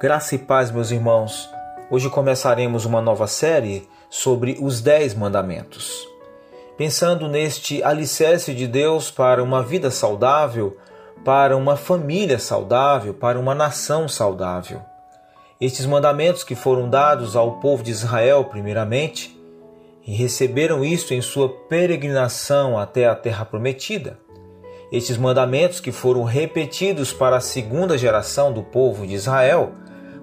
Graça e paz, meus irmãos. Hoje começaremos uma nova série sobre os Dez Mandamentos. Pensando neste alicerce de Deus para uma vida saudável, para uma família saudável, para uma nação saudável. Estes mandamentos que foram dados ao povo de Israel, primeiramente, e receberam isto em sua peregrinação até a terra prometida. Estes mandamentos que foram repetidos para a segunda geração do povo de Israel,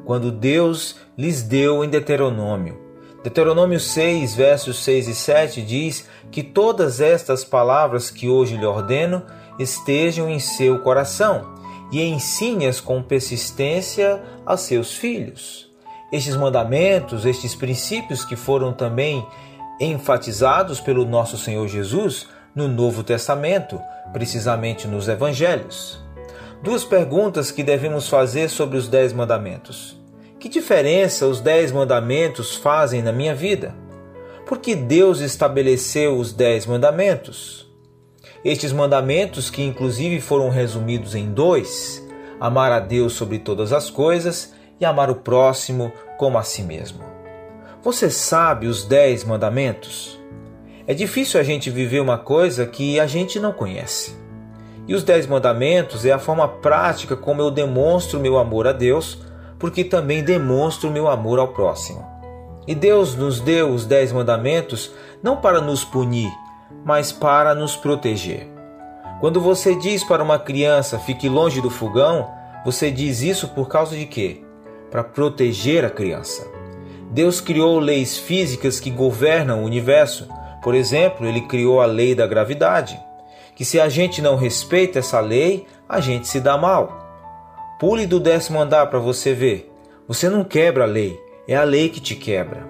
quando Deus lhes deu em Deuteronômio. Deuteronômio 6, versos 6 e 7 diz que todas estas palavras que hoje lhe ordeno estejam em seu coração e ensine-as com persistência a seus filhos. Estes mandamentos, estes princípios que foram também enfatizados pelo nosso Senhor Jesus no Novo Testamento, precisamente nos Evangelhos. Duas perguntas que devemos fazer sobre os Dez Mandamentos. Que diferença os Dez Mandamentos fazem na minha vida? Por que Deus estabeleceu os Dez Mandamentos? Estes mandamentos, que inclusive foram resumidos em dois, amar a Deus sobre todas as coisas e amar o próximo como a si mesmo. Você sabe os Dez Mandamentos? É difícil a gente viver uma coisa que a gente não conhece. E os Dez Mandamentos é a forma prática como eu demonstro meu amor a Deus, porque também demonstro meu amor ao próximo. E Deus nos deu os Dez Mandamentos não para nos punir, mas para nos proteger. Quando você diz para uma criança fique longe do fogão, você diz isso por causa de quê? Para proteger a criança. Deus criou leis físicas que governam o universo. Por exemplo, ele criou a lei da gravidade que se a gente não respeita essa lei, a gente se dá mal. Pule do décimo andar para você ver. Você não quebra a lei, é a lei que te quebra.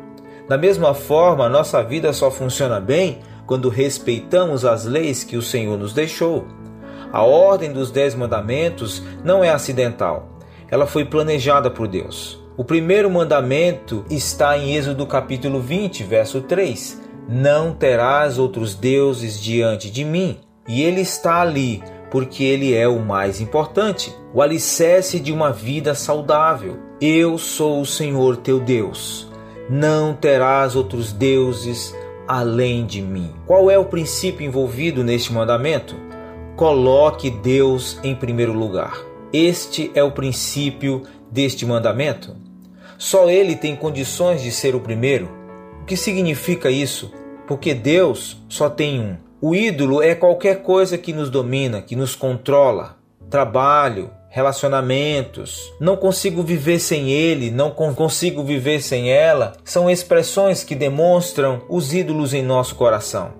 Da mesma forma, nossa vida só funciona bem quando respeitamos as leis que o Senhor nos deixou. A ordem dos dez mandamentos não é acidental, ela foi planejada por Deus. O primeiro mandamento está em Êxodo capítulo 20, verso 3: Não terás outros deuses diante de mim. E ele está ali porque ele é o mais importante, o alicerce de uma vida saudável. Eu sou o Senhor teu Deus. Não terás outros deuses além de mim. Qual é o princípio envolvido neste mandamento? Coloque Deus em primeiro lugar. Este é o princípio deste mandamento. Só ele tem condições de ser o primeiro. O que significa isso? Porque Deus só tem um. O ídolo é qualquer coisa que nos domina, que nos controla. Trabalho, relacionamentos, não consigo viver sem ele, não consigo viver sem ela, são expressões que demonstram os ídolos em nosso coração.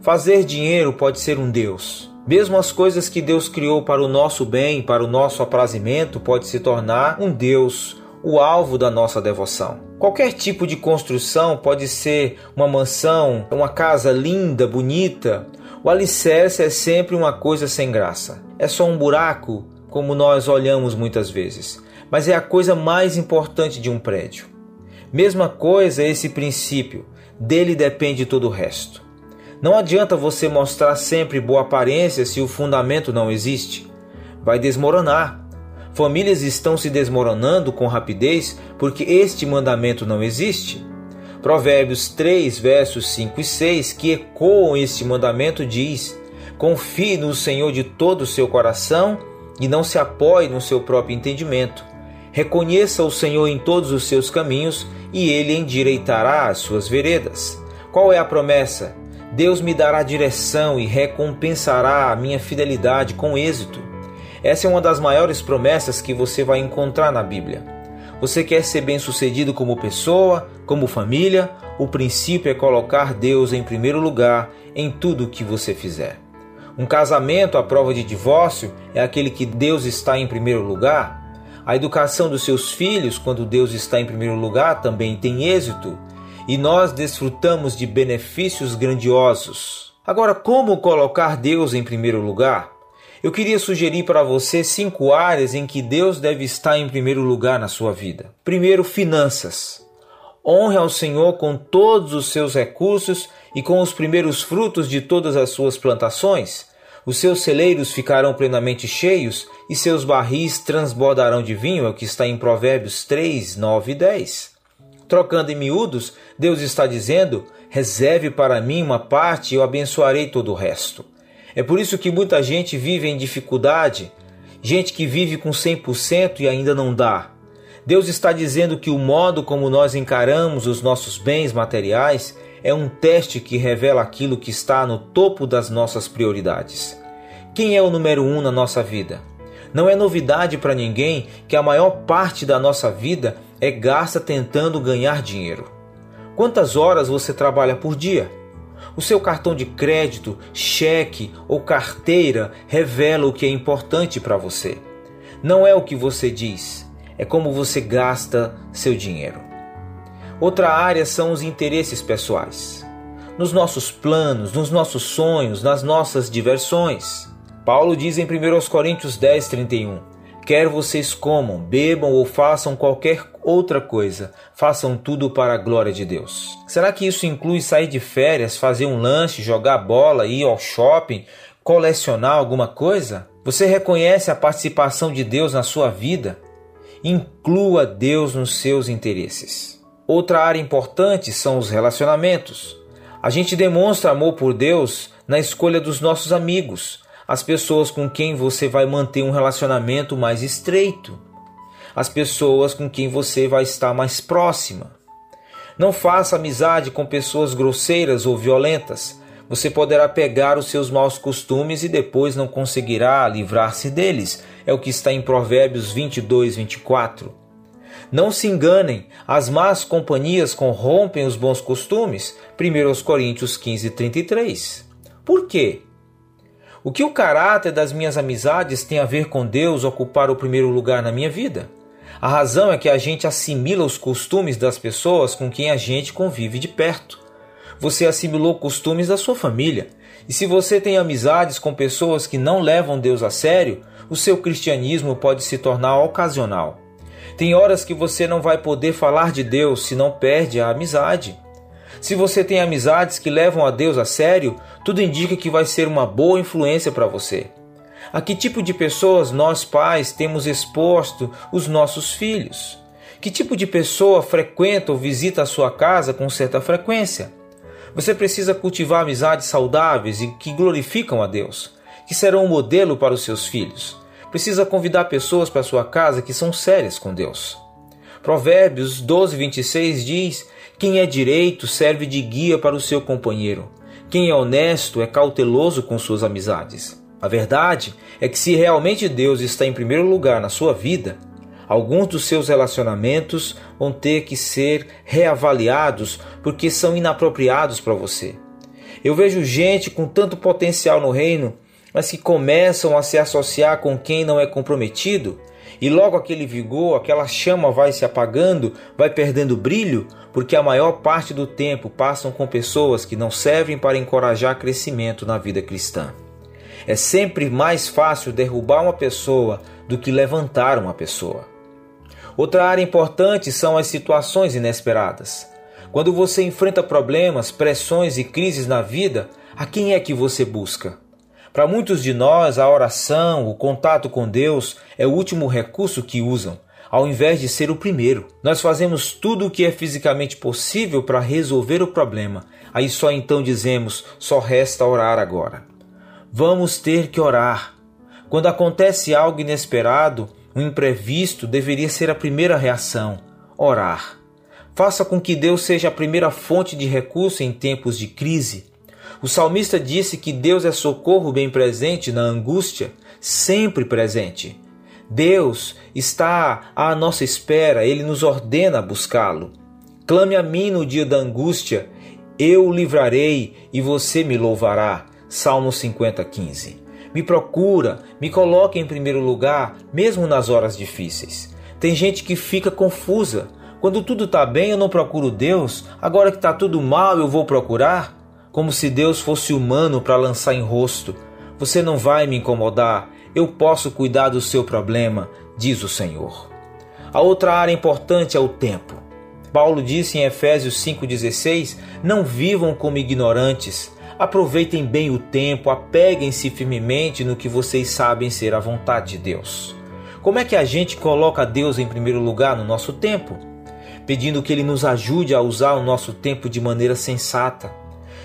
Fazer dinheiro pode ser um Deus. Mesmo as coisas que Deus criou para o nosso bem, para o nosso aprazimento, pode se tornar um Deus, o alvo da nossa devoção. Qualquer tipo de construção pode ser uma mansão, uma casa linda, bonita. O alicerce é sempre uma coisa sem graça. É só um buraco, como nós olhamos muitas vezes, mas é a coisa mais importante de um prédio. Mesma coisa esse princípio, dele depende todo o resto. Não adianta você mostrar sempre boa aparência se o fundamento não existe. Vai desmoronar. Famílias estão se desmoronando com rapidez porque este mandamento não existe. Provérbios 3, versos 5 e 6, que ecoam este mandamento, diz: Confie no Senhor de todo o seu coração e não se apoie no seu próprio entendimento. Reconheça o Senhor em todos os seus caminhos e ele endireitará as suas veredas. Qual é a promessa? Deus me dará direção e recompensará a minha fidelidade com êxito. Essa é uma das maiores promessas que você vai encontrar na Bíblia. Você quer ser bem-sucedido como pessoa, como família? O princípio é colocar Deus em primeiro lugar em tudo o que você fizer. Um casamento à prova de divórcio é aquele que Deus está em primeiro lugar. A educação dos seus filhos, quando Deus está em primeiro lugar, também tem êxito. E nós desfrutamos de benefícios grandiosos. Agora, como colocar Deus em primeiro lugar? Eu queria sugerir para você cinco áreas em que Deus deve estar em primeiro lugar na sua vida. Primeiro, finanças. Honre ao Senhor com todos os seus recursos e com os primeiros frutos de todas as suas plantações. Os seus celeiros ficarão plenamente cheios e seus barris transbordarão de vinho, é o que está em Provérbios 3, 9 e 10. Trocando em miúdos, Deus está dizendo: reserve para mim uma parte e eu abençoarei todo o resto. É por isso que muita gente vive em dificuldade, gente que vive com 100% e ainda não dá. Deus está dizendo que o modo como nós encaramos os nossos bens materiais é um teste que revela aquilo que está no topo das nossas prioridades. Quem é o número um na nossa vida? Não é novidade para ninguém que a maior parte da nossa vida é gasta tentando ganhar dinheiro. Quantas horas você trabalha por dia? O seu cartão de crédito, cheque ou carteira revela o que é importante para você. Não é o que você diz, é como você gasta seu dinheiro. Outra área são os interesses pessoais. Nos nossos planos, nos nossos sonhos, nas nossas diversões. Paulo diz em 1 Coríntios 10, 31: Quer vocês comam, bebam ou façam qualquer outra coisa, façam tudo para a glória de Deus. Será que isso inclui sair de férias, fazer um lanche, jogar bola, ir ao shopping, colecionar alguma coisa? Você reconhece a participação de Deus na sua vida? Inclua Deus nos seus interesses. Outra área importante são os relacionamentos. A gente demonstra amor por Deus na escolha dos nossos amigos, as pessoas com quem você vai manter um relacionamento mais estreito, as pessoas com quem você vai estar mais próxima. Não faça amizade com pessoas grosseiras ou violentas. Você poderá pegar os seus maus costumes e depois não conseguirá livrar-se deles. É o que está em Provérbios 22, 24. Não se enganem, as más companhias corrompem os bons costumes. 1 Coríntios 15, 33. Por quê? O que o caráter das minhas amizades tem a ver com Deus ocupar o primeiro lugar na minha vida? A razão é que a gente assimila os costumes das pessoas com quem a gente convive de perto. Você assimilou costumes da sua família. E se você tem amizades com pessoas que não levam Deus a sério, o seu cristianismo pode se tornar ocasional. Tem horas que você não vai poder falar de Deus se não perde a amizade. Se você tem amizades que levam a Deus a sério, tudo indica que vai ser uma boa influência para você. A que tipo de pessoas nós pais temos exposto os nossos filhos? Que tipo de pessoa frequenta ou visita a sua casa com certa frequência? Você precisa cultivar amizades saudáveis e que glorificam a Deus, que serão um modelo para os seus filhos precisa convidar pessoas para sua casa que são sérias com Deus. Provérbios 12, 26 diz: Quem é direito serve de guia para o seu companheiro. Quem é honesto é cauteloso com suas amizades. A verdade é que, se realmente Deus está em primeiro lugar na sua vida, alguns dos seus relacionamentos vão ter que ser reavaliados porque são inapropriados para você. Eu vejo gente com tanto potencial no reino mas que começam a se associar com quem não é comprometido, e logo aquele vigor, aquela chama vai se apagando, vai perdendo brilho, porque a maior parte do tempo passam com pessoas que não servem para encorajar crescimento na vida cristã. É sempre mais fácil derrubar uma pessoa do que levantar uma pessoa. Outra área importante são as situações inesperadas. Quando você enfrenta problemas, pressões e crises na vida, a quem é que você busca? Para muitos de nós, a oração, o contato com Deus é o último recurso que usam, ao invés de ser o primeiro. Nós fazemos tudo o que é fisicamente possível para resolver o problema. Aí só então dizemos: só resta orar agora. Vamos ter que orar. Quando acontece algo inesperado, um imprevisto deveria ser a primeira reação: orar. Faça com que Deus seja a primeira fonte de recurso em tempos de crise. O salmista disse que Deus é socorro bem presente na angústia, sempre presente. Deus está à nossa espera, ele nos ordena buscá-lo. Clame a mim no dia da angústia, eu o livrarei e você me louvará. Salmo 50, 15. Me procura, me coloque em primeiro lugar, mesmo nas horas difíceis. Tem gente que fica confusa. Quando tudo está bem, eu não procuro Deus. Agora que está tudo mal, eu vou procurar como se Deus fosse humano para lançar em rosto. Você não vai me incomodar, eu posso cuidar do seu problema, diz o Senhor. A outra área importante é o tempo. Paulo disse em Efésios 5,16: Não vivam como ignorantes, Aproveitem bem o tempo, apeguem-se firmemente no que vocês sabem ser a vontade de Deus. Como é que a gente coloca Deus em primeiro lugar no nosso tempo? Pedindo que Ele nos ajude a usar o nosso tempo de maneira sensata.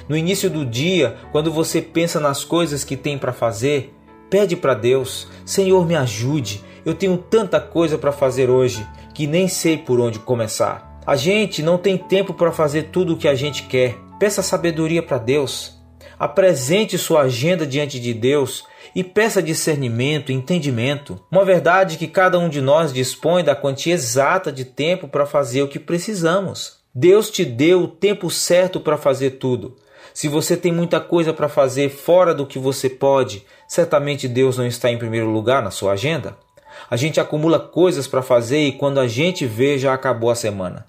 No início do dia, quando você pensa nas coisas que tem para fazer, pede para Deus: Senhor, me ajude. Eu tenho tanta coisa para fazer hoje que nem sei por onde começar. A gente não tem tempo para fazer tudo o que a gente quer. Peça sabedoria para Deus. Apresente sua agenda diante de Deus e peça discernimento, entendimento. Uma verdade que cada um de nós dispõe da quantia exata de tempo para fazer o que precisamos. Deus te deu o tempo certo para fazer tudo. Se você tem muita coisa para fazer fora do que você pode, certamente Deus não está em primeiro lugar na sua agenda. A gente acumula coisas para fazer e quando a gente vê já acabou a semana.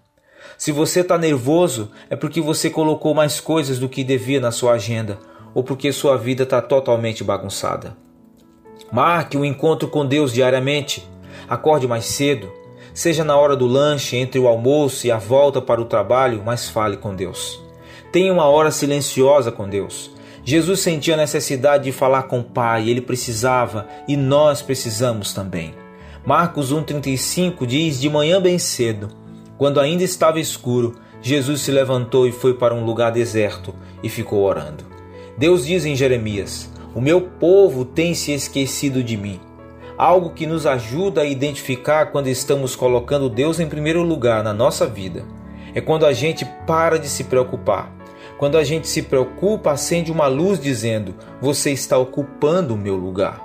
Se você está nervoso, é porque você colocou mais coisas do que devia na sua agenda ou porque sua vida está totalmente bagunçada. Marque o um encontro com Deus diariamente. Acorde mais cedo. Seja na hora do lanche, entre o almoço e a volta para o trabalho, mas fale com Deus. Tenha uma hora silenciosa com Deus. Jesus sentia a necessidade de falar com o Pai, ele precisava e nós precisamos também. Marcos 1,35 diz: De manhã bem cedo, quando ainda estava escuro, Jesus se levantou e foi para um lugar deserto e ficou orando. Deus diz em Jeremias: O meu povo tem se esquecido de mim. Algo que nos ajuda a identificar quando estamos colocando Deus em primeiro lugar na nossa vida é quando a gente para de se preocupar. Quando a gente se preocupa, acende uma luz dizendo: Você está ocupando o meu lugar.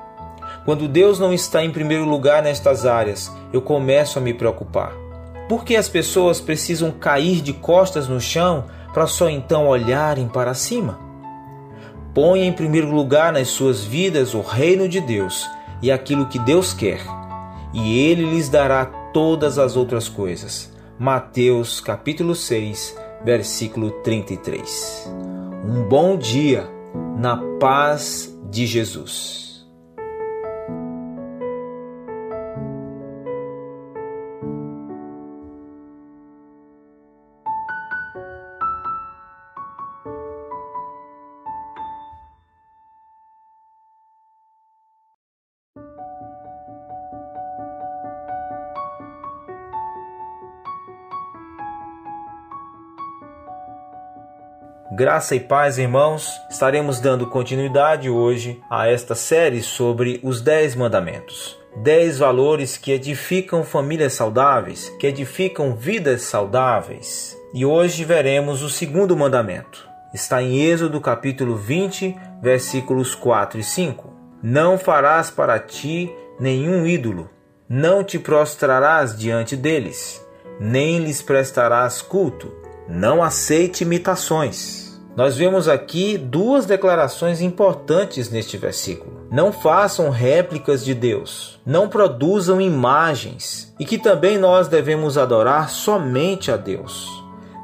Quando Deus não está em primeiro lugar nestas áreas, eu começo a me preocupar. Por que as pessoas precisam cair de costas no chão para só então olharem para cima? Ponha em primeiro lugar nas suas vidas o reino de Deus e aquilo que Deus quer, e ele lhes dará todas as outras coisas. Mateus capítulo 6, versículo 33. Um bom dia na paz de Jesus. Graça e paz, irmãos. Estaremos dando continuidade hoje a esta série sobre os Dez Mandamentos. Dez valores que edificam famílias saudáveis, que edificam vidas saudáveis. E hoje veremos o segundo mandamento. Está em Êxodo capítulo 20, versículos 4 e 5. Não farás para ti nenhum ídolo, não te prostrarás diante deles, nem lhes prestarás culto. Não aceite imitações nós vemos aqui duas declarações importantes neste versículo. Não façam réplicas de Deus, não produzam imagens, e que também nós devemos adorar somente a Deus.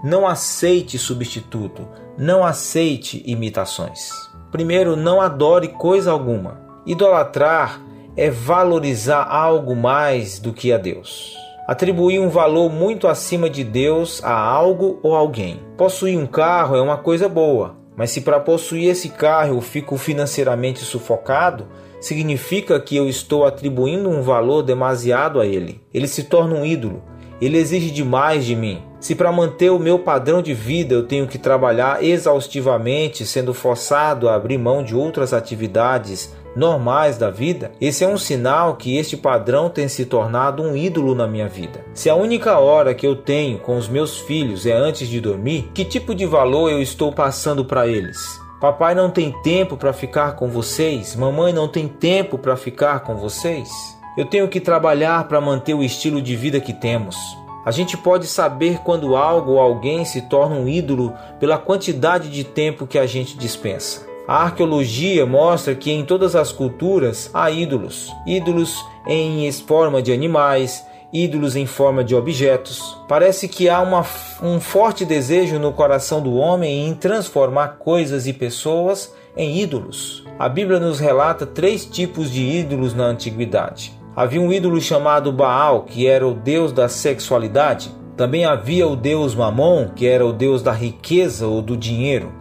Não aceite substituto, não aceite imitações. Primeiro, não adore coisa alguma. Idolatrar é valorizar algo mais do que a Deus atribuir um valor muito acima de Deus a algo ou alguém. Possuir um carro é uma coisa boa, mas se para possuir esse carro eu fico financeiramente sufocado, significa que eu estou atribuindo um valor demasiado a ele. Ele se torna um ídolo. Ele exige demais de mim. Se para manter o meu padrão de vida eu tenho que trabalhar exaustivamente, sendo forçado a abrir mão de outras atividades normais da vida, esse é um sinal que este padrão tem se tornado um ídolo na minha vida. Se a única hora que eu tenho com os meus filhos é antes de dormir, que tipo de valor eu estou passando para eles? Papai não tem tempo para ficar com vocês? Mamãe não tem tempo para ficar com vocês? Eu tenho que trabalhar para manter o estilo de vida que temos. A gente pode saber quando algo ou alguém se torna um ídolo pela quantidade de tempo que a gente dispensa. A arqueologia mostra que em todas as culturas há ídolos, ídolos em forma de animais, ídolos em forma de objetos. Parece que há uma, um forte desejo no coração do homem em transformar coisas e pessoas em ídolos. A Bíblia nos relata três tipos de ídolos na antiguidade. Havia um ídolo chamado Baal, que era o deus da sexualidade. Também havia o deus Mamon, que era o deus da riqueza ou do dinheiro.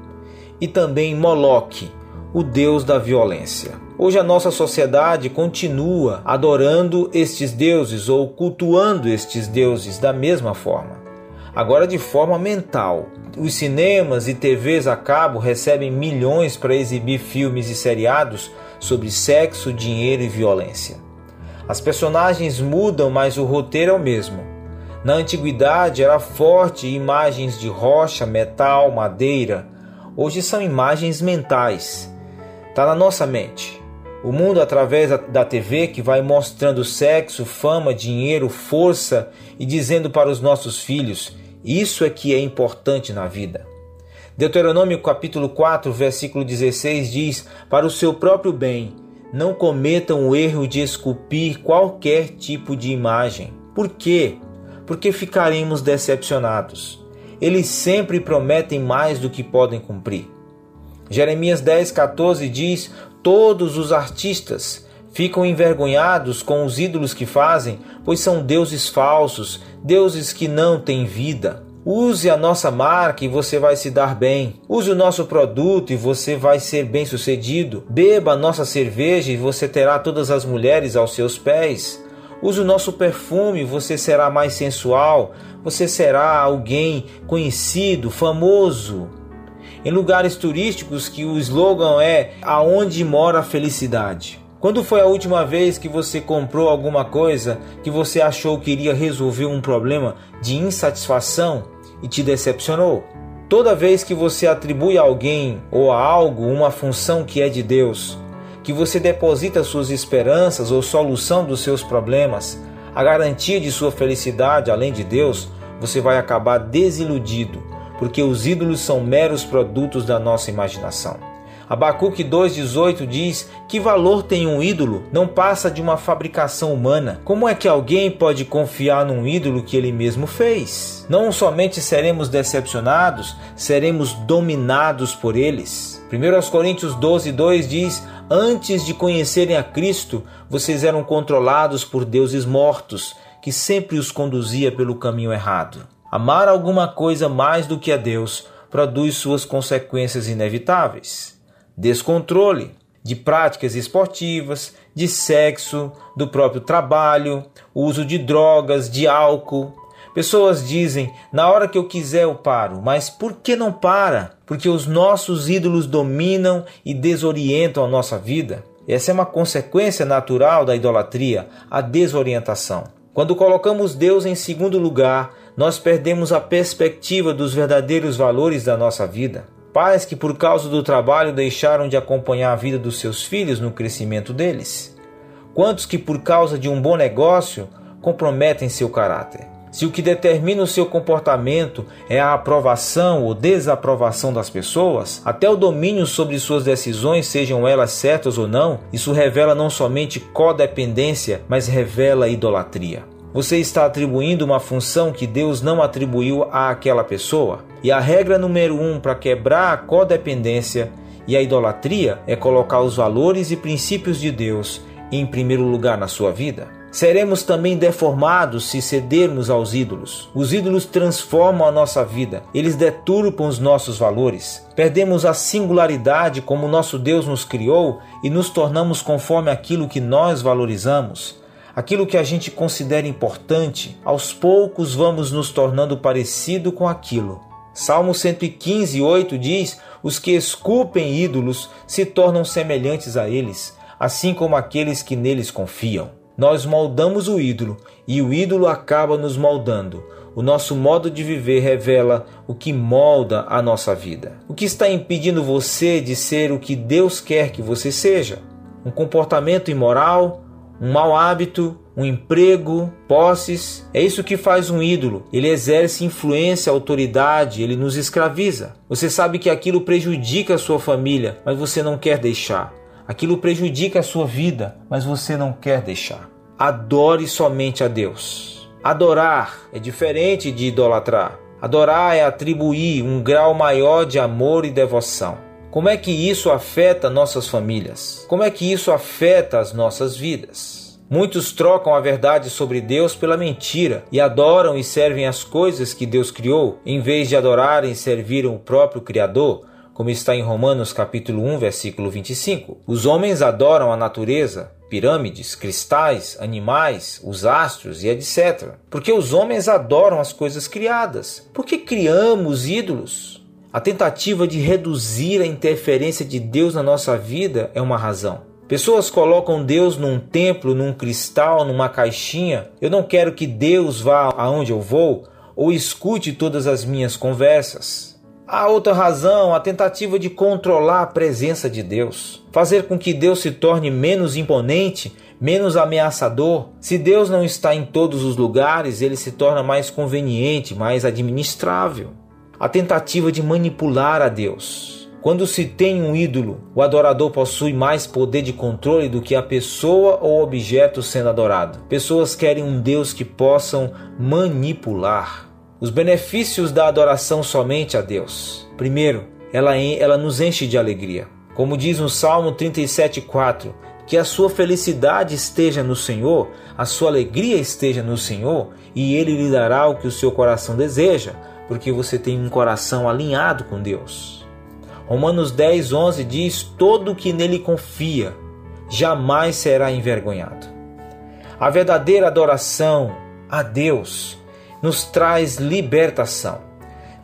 E também Moloque, o deus da violência. Hoje a nossa sociedade continua adorando estes deuses ou cultuando estes deuses da mesma forma. Agora de forma mental. Os cinemas e TVs a cabo recebem milhões para exibir filmes e seriados sobre sexo, dinheiro e violência. As personagens mudam, mas o roteiro é o mesmo. Na antiguidade era forte imagens de rocha, metal, madeira. Hoje são imagens mentais está na nossa mente. O mundo através da TV que vai mostrando sexo, fama, dinheiro, força e dizendo para os nossos filhos: isso é que é importante na vida. Deuteronômio capítulo 4, versículo 16 diz: Para o seu próprio bem, não cometam o erro de esculpir qualquer tipo de imagem. Por quê? Porque ficaremos decepcionados. Eles sempre prometem mais do que podem cumprir. Jeremias 10, 14 diz: Todos os artistas ficam envergonhados com os ídolos que fazem, pois são deuses falsos, deuses que não têm vida. Use a nossa marca e você vai se dar bem. Use o nosso produto e você vai ser bem sucedido. Beba a nossa cerveja e você terá todas as mulheres aos seus pés. Use o nosso perfume você será mais sensual. Você será alguém conhecido, famoso em lugares turísticos que o slogan é Aonde mora a felicidade. Quando foi a última vez que você comprou alguma coisa que você achou que iria resolver um problema de insatisfação e te decepcionou? Toda vez que você atribui a alguém ou a algo uma função que é de Deus, que você deposita suas esperanças ou solução dos seus problemas, a garantia de sua felicidade além de Deus, você vai acabar desiludido porque os ídolos são meros produtos da nossa imaginação. Abacuque 2,18 diz: Que valor tem um ídolo? Não passa de uma fabricação humana. Como é que alguém pode confiar num ídolo que ele mesmo fez? Não somente seremos decepcionados, seremos dominados por eles. 1 Coríntios 12,2 diz: Antes de conhecerem a Cristo, vocês eram controlados por deuses mortos, que sempre os conduzia pelo caminho errado. Amar alguma coisa mais do que a Deus produz suas consequências inevitáveis: descontrole de práticas esportivas, de sexo, do próprio trabalho, uso de drogas, de álcool. Pessoas dizem: na hora que eu quiser eu paro, mas por que não para? Porque os nossos ídolos dominam e desorientam a nossa vida. Essa é uma consequência natural da idolatria, a desorientação. Quando colocamos Deus em segundo lugar, nós perdemos a perspectiva dos verdadeiros valores da nossa vida. Pais que, por causa do trabalho, deixaram de acompanhar a vida dos seus filhos no crescimento deles. Quantos que, por causa de um bom negócio, comprometem seu caráter? Se o que determina o seu comportamento é a aprovação ou desaprovação das pessoas, até o domínio sobre suas decisões, sejam elas certas ou não, isso revela não somente codependência, mas revela idolatria. Você está atribuindo uma função que Deus não atribuiu àquela pessoa. E a regra número um para quebrar a codependência e a idolatria é colocar os valores e princípios de Deus em primeiro lugar na sua vida. Seremos também deformados se cedermos aos ídolos. Os ídolos transformam a nossa vida, eles deturpam os nossos valores. Perdemos a singularidade como nosso Deus nos criou e nos tornamos conforme aquilo que nós valorizamos aquilo que a gente considera importante, aos poucos vamos nos tornando parecido com aquilo. Salmo 115, 8 diz: Os que esculpem ídolos se tornam semelhantes a eles, assim como aqueles que neles confiam. Nós moldamos o ídolo e o ídolo acaba nos moldando. O nosso modo de viver revela o que molda a nossa vida. O que está impedindo você de ser o que Deus quer que você seja? Um comportamento imoral, um mau hábito, um emprego, posses. É isso que faz um ídolo. Ele exerce influência, autoridade, ele nos escraviza. Você sabe que aquilo prejudica a sua família, mas você não quer deixar. Aquilo prejudica a sua vida, mas você não quer deixar. Adore somente a Deus. Adorar é diferente de idolatrar. Adorar é atribuir um grau maior de amor e devoção. Como é que isso afeta nossas famílias? Como é que isso afeta as nossas vidas? Muitos trocam a verdade sobre Deus pela mentira e adoram e servem as coisas que Deus criou, em vez de adorarem e servirem o próprio Criador, como está em Romanos capítulo 1, versículo 25. Os homens adoram a natureza, pirâmides, cristais, animais, os astros e etc. Porque os homens adoram as coisas criadas. Porque criamos ídolos. A tentativa de reduzir a interferência de Deus na nossa vida é uma razão. Pessoas colocam Deus num templo, num cristal, numa caixinha. Eu não quero que Deus vá aonde eu vou ou escute todas as minhas conversas. A outra razão, a tentativa de controlar a presença de Deus, fazer com que Deus se torne menos imponente, menos ameaçador. Se Deus não está em todos os lugares, ele se torna mais conveniente, mais administrável. A tentativa de manipular a Deus. Quando se tem um ídolo, o adorador possui mais poder de controle do que a pessoa ou objeto sendo adorado. Pessoas querem um Deus que possam manipular. Os benefícios da adoração somente a Deus. Primeiro, ela, ela nos enche de alegria. Como diz no Salmo 37,4, que a sua felicidade esteja no Senhor, a sua alegria esteja no Senhor, e Ele lhe dará o que o seu coração deseja, porque você tem um coração alinhado com Deus. Romanos 10, 11 diz: Todo que nele confia jamais será envergonhado. A verdadeira adoração a Deus nos traz libertação.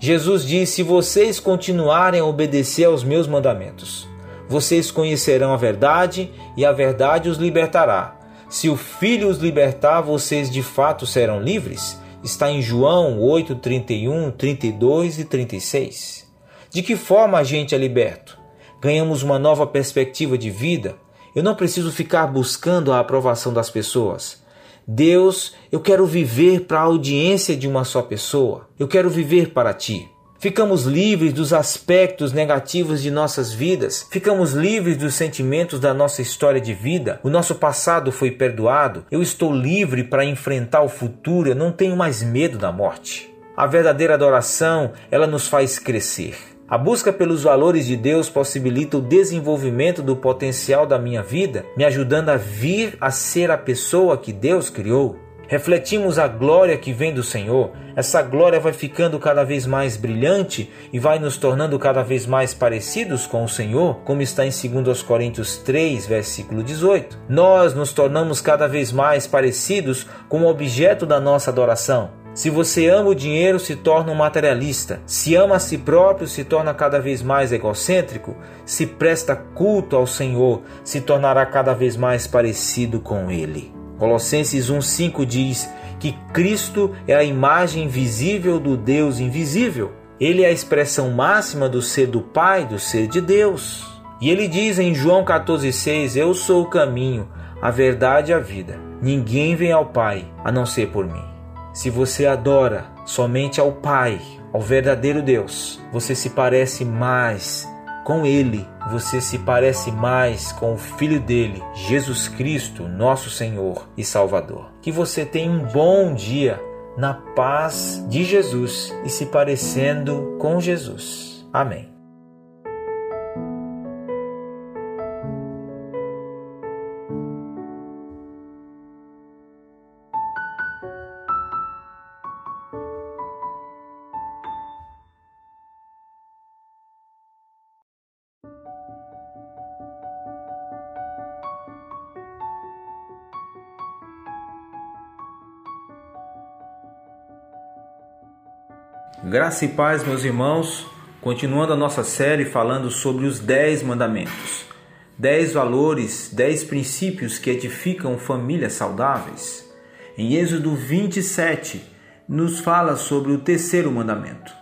Jesus disse: Se vocês continuarem a obedecer aos meus mandamentos, vocês conhecerão a verdade e a verdade os libertará. Se o Filho os libertar, vocês de fato serão livres. Está em João 8, 31, 32 e 36. De que forma a gente é liberto? Ganhamos uma nova perspectiva de vida. Eu não preciso ficar buscando a aprovação das pessoas. Deus, eu quero viver para a audiência de uma só pessoa. Eu quero viver para ti. Ficamos livres dos aspectos negativos de nossas vidas, ficamos livres dos sentimentos da nossa história de vida. O nosso passado foi perdoado, eu estou livre para enfrentar o futuro, eu não tenho mais medo da morte. A verdadeira adoração, ela nos faz crescer. A busca pelos valores de Deus possibilita o desenvolvimento do potencial da minha vida, me ajudando a vir a ser a pessoa que Deus criou. Refletimos a glória que vem do Senhor. Essa glória vai ficando cada vez mais brilhante e vai nos tornando cada vez mais parecidos com o Senhor, como está em 2 Coríntios 3, versículo 18. Nós nos tornamos cada vez mais parecidos com o objeto da nossa adoração. Se você ama o dinheiro, se torna um materialista. Se ama a si próprio, se torna cada vez mais egocêntrico. Se presta culto ao Senhor, se tornará cada vez mais parecido com Ele. Colossenses 1,5 diz que Cristo é a imagem visível do Deus invisível. Ele é a expressão máxima do ser do Pai, do ser de Deus. E ele diz em João 14,6: Eu sou o caminho, a verdade e a vida. Ninguém vem ao Pai a não ser por mim. Se você adora somente ao Pai, ao verdadeiro Deus, você se parece mais com Ele, você se parece mais com o Filho dele, Jesus Cristo, nosso Senhor e Salvador. Que você tenha um bom dia na paz de Jesus e se parecendo com Jesus. Amém. Graça e paz, meus irmãos, continuando a nossa série falando sobre os dez mandamentos, dez valores, dez princípios que edificam famílias saudáveis. Em Êxodo 27, nos fala sobre o terceiro mandamento: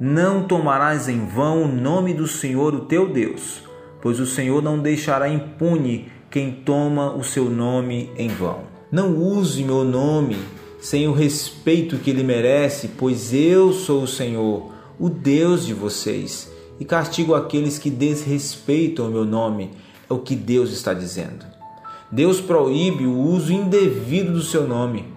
Não tomarás em vão o nome do Senhor, o teu Deus, pois o Senhor não deixará impune quem toma o seu nome em vão. Não use meu nome sem o respeito que ele merece, pois eu sou o Senhor, o Deus de vocês, e castigo aqueles que desrespeitam o meu nome, é o que Deus está dizendo. Deus proíbe o uso indevido do seu nome.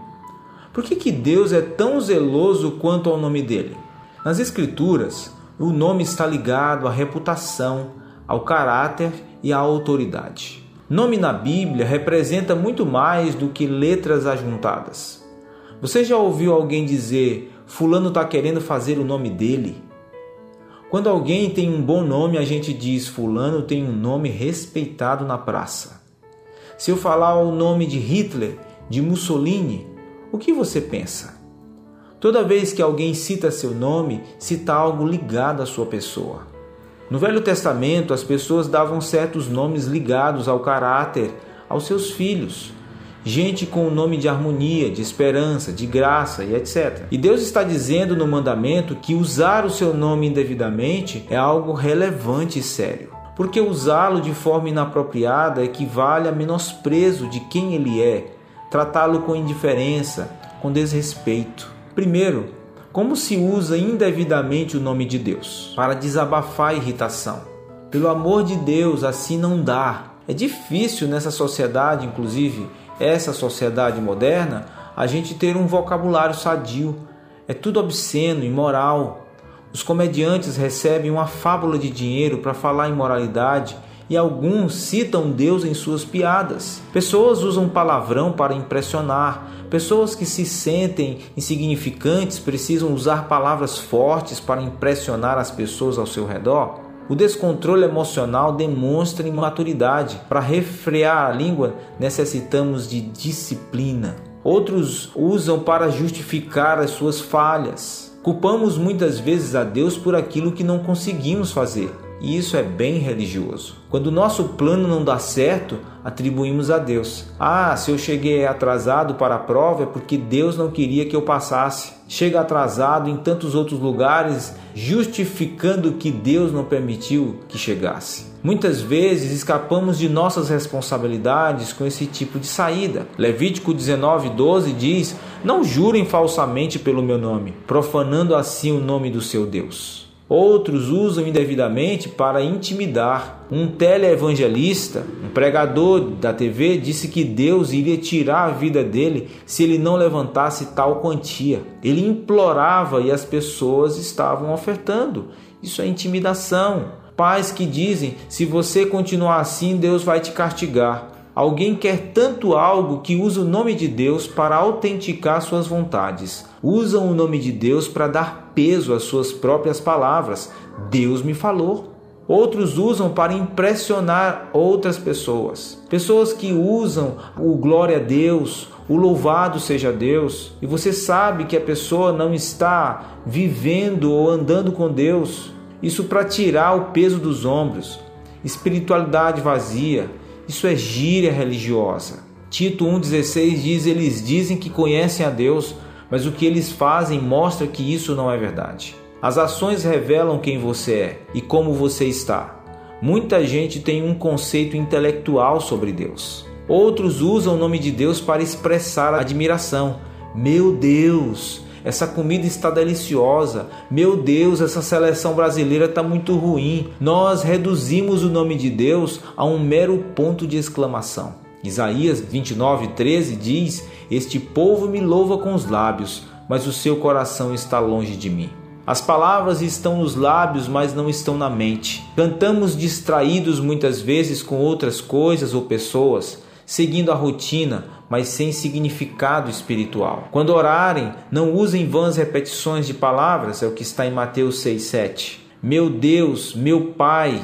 Por que, que Deus é tão zeloso quanto ao nome dele? Nas Escrituras, o nome está ligado à reputação, ao caráter e à autoridade. Nome na Bíblia representa muito mais do que letras ajuntadas. Você já ouviu alguém dizer: Fulano está querendo fazer o nome dele? Quando alguém tem um bom nome, a gente diz: Fulano tem um nome respeitado na praça. Se eu falar o nome de Hitler, de Mussolini, o que você pensa? Toda vez que alguém cita seu nome, cita algo ligado à sua pessoa. No Velho Testamento, as pessoas davam certos nomes ligados ao caráter, aos seus filhos gente com o nome de harmonia, de esperança, de graça e etc. E Deus está dizendo no mandamento que usar o seu nome indevidamente é algo relevante e sério. Porque usá-lo de forma inapropriada equivale a menosprezo de quem ele é, tratá-lo com indiferença, com desrespeito. Primeiro, como se usa indevidamente o nome de Deus? Para desabafar a irritação. Pelo amor de Deus, assim não dá. É difícil nessa sociedade, inclusive, essa sociedade moderna, a gente ter um vocabulário sadio. É tudo obsceno, imoral. Os comediantes recebem uma fábula de dinheiro para falar em moralidade e alguns citam Deus em suas piadas. Pessoas usam palavrão para impressionar. Pessoas que se sentem insignificantes precisam usar palavras fortes para impressionar as pessoas ao seu redor. O descontrole emocional demonstra imaturidade. Para refrear a língua, necessitamos de disciplina. Outros usam para justificar as suas falhas. Culpamos muitas vezes a Deus por aquilo que não conseguimos fazer. E isso é bem religioso. Quando o nosso plano não dá certo, atribuímos a Deus. Ah, se eu cheguei atrasado para a prova é porque Deus não queria que eu passasse. Chega atrasado em tantos outros lugares, justificando que Deus não permitiu que chegasse. Muitas vezes escapamos de nossas responsabilidades com esse tipo de saída. Levítico 19:12 diz: Não jurem falsamente pelo meu nome, profanando assim o nome do seu Deus. Outros usam indevidamente para intimidar. Um teleevangelista, um pregador da TV, disse que Deus iria tirar a vida dele se ele não levantasse tal quantia. Ele implorava e as pessoas estavam ofertando. Isso é intimidação. Pais que dizem: se você continuar assim, Deus vai te castigar. Alguém quer tanto algo que usa o nome de Deus para autenticar suas vontades. Usam o nome de Deus para dar peso às suas próprias palavras. Deus me falou. Outros usam para impressionar outras pessoas. Pessoas que usam o glória a Deus, o louvado seja Deus, e você sabe que a pessoa não está vivendo ou andando com Deus. Isso para tirar o peso dos ombros. Espiritualidade vazia, isso é gíria religiosa. Tito 1,16 diz: Eles dizem que conhecem a Deus, mas o que eles fazem mostra que isso não é verdade. As ações revelam quem você é e como você está. Muita gente tem um conceito intelectual sobre Deus. Outros usam o nome de Deus para expressar admiração. Meu Deus, essa comida está deliciosa. Meu Deus, essa seleção brasileira está muito ruim. Nós reduzimos o nome de Deus a um mero ponto de exclamação. Isaías 29:13 diz: Este povo me louva com os lábios, mas o seu coração está longe de mim. As palavras estão nos lábios, mas não estão na mente. Cantamos distraídos muitas vezes com outras coisas ou pessoas, seguindo a rotina, mas sem significado espiritual. Quando orarem, não usem vãs repetições de palavras, é o que está em Mateus 6,7. Meu Deus, meu Pai,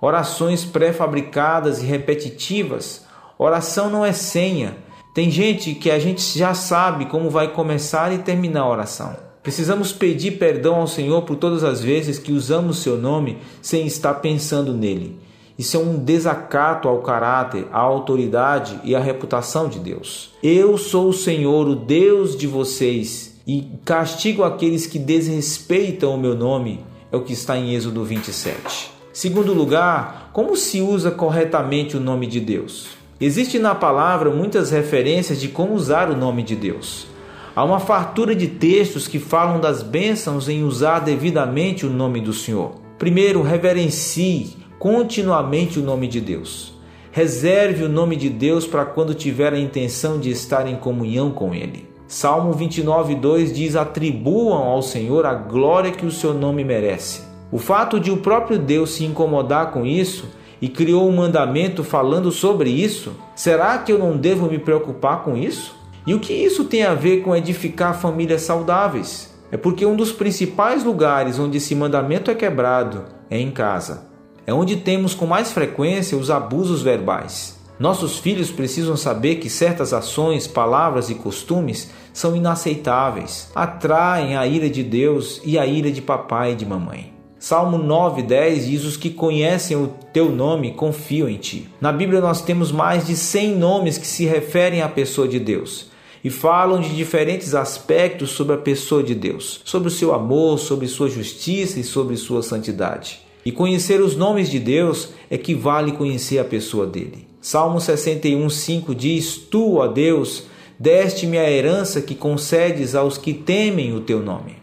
orações pré-fabricadas e repetitivas. Oração não é senha. Tem gente que a gente já sabe como vai começar e terminar a oração. Precisamos pedir perdão ao Senhor por todas as vezes que usamos seu nome sem estar pensando nele. Isso é um desacato ao caráter, à autoridade e à reputação de Deus. Eu sou o Senhor, o Deus de vocês, e castigo aqueles que desrespeitam o meu nome, é o que está em Êxodo 27. Segundo lugar, como se usa corretamente o nome de Deus? Existe na palavra muitas referências de como usar o nome de Deus. Há uma fartura de textos que falam das bênçãos em usar devidamente o nome do Senhor. Primeiro, reverencie, continuamente o nome de Deus. Reserve o nome de Deus para quando tiver a intenção de estar em comunhão com Ele. Salmo 29,2 diz: Atribuam ao Senhor a glória que o seu nome merece. O fato de o próprio Deus se incomodar com isso e criou um mandamento falando sobre isso, será que eu não devo me preocupar com isso? E o que isso tem a ver com edificar famílias saudáveis? É porque um dos principais lugares onde esse mandamento é quebrado é em casa. É onde temos com mais frequência os abusos verbais. Nossos filhos precisam saber que certas ações, palavras e costumes são inaceitáveis, atraem a ira de Deus e a ira de papai e de mamãe. Salmo 9:10 diz: Os que conhecem o teu nome confiam em ti. Na Bíblia nós temos mais de 100 nomes que se referem à pessoa de Deus e falam de diferentes aspectos sobre a pessoa de Deus, sobre o seu amor, sobre sua justiça e sobre sua santidade. E conhecer os nomes de Deus equivale conhecer a pessoa dele. Salmo 61:5 diz: Tu, ó Deus, deste-me a herança que concedes aos que temem o teu nome.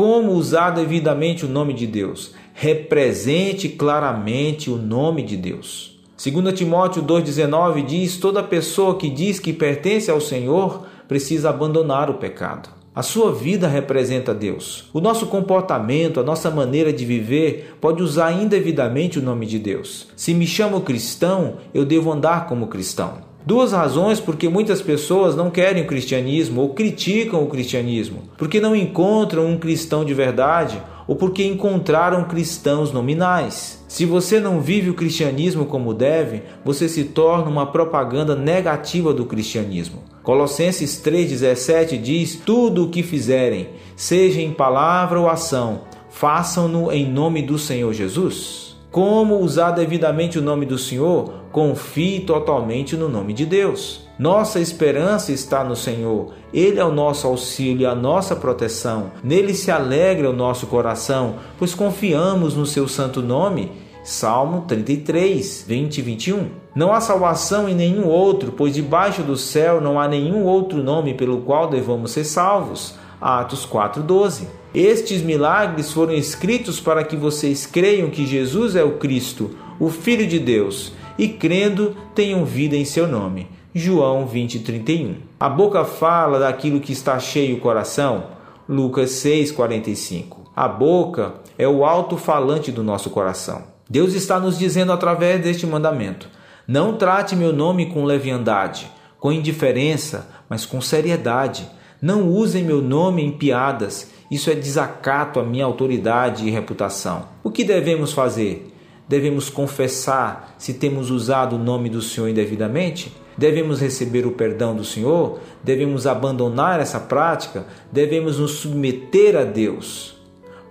Como usar devidamente o nome de Deus? Represente claramente o nome de Deus. 2 Timóteo 2,19 diz: Toda pessoa que diz que pertence ao Senhor precisa abandonar o pecado. A sua vida representa Deus. O nosso comportamento, a nossa maneira de viver pode usar indevidamente o nome de Deus. Se me chamo cristão, eu devo andar como cristão. Duas razões porque muitas pessoas não querem o cristianismo ou criticam o cristianismo, porque não encontram um cristão de verdade ou porque encontraram cristãos nominais. Se você não vive o cristianismo como deve, você se torna uma propaganda negativa do cristianismo. Colossenses 3,17 diz: Tudo o que fizerem, seja em palavra ou ação, façam-no em nome do Senhor Jesus. Como usar devidamente o nome do Senhor? Confie totalmente no nome de Deus. Nossa esperança está no Senhor. Ele é o nosso auxílio, a nossa proteção. Nele se alegra o nosso coração, pois confiamos no seu santo nome. Salmo 33, 20 e 21. Não há salvação em nenhum outro, pois debaixo do céu não há nenhum outro nome pelo qual devamos ser salvos. Atos 4:12. Estes milagres foram escritos para que vocês creiam que Jesus é o Cristo, o Filho de Deus, e crendo tenham vida em seu nome. João 20:31. A boca fala daquilo que está cheio o coração. Lucas 6:45. A boca é o alto-falante do nosso coração. Deus está nos dizendo através deste mandamento: Não trate meu nome com leviandade, com indiferença, mas com seriedade não usem meu nome em piadas, isso é desacato à minha autoridade e reputação. O que devemos fazer? Devemos confessar se temos usado o nome do Senhor indevidamente? Devemos receber o perdão do Senhor? Devemos abandonar essa prática? Devemos nos submeter a Deus?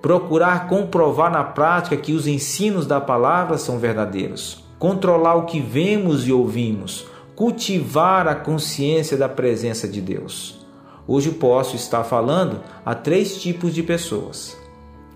Procurar comprovar na prática que os ensinos da palavra são verdadeiros. Controlar o que vemos e ouvimos. Cultivar a consciência da presença de Deus. Hoje posso estar falando a três tipos de pessoas: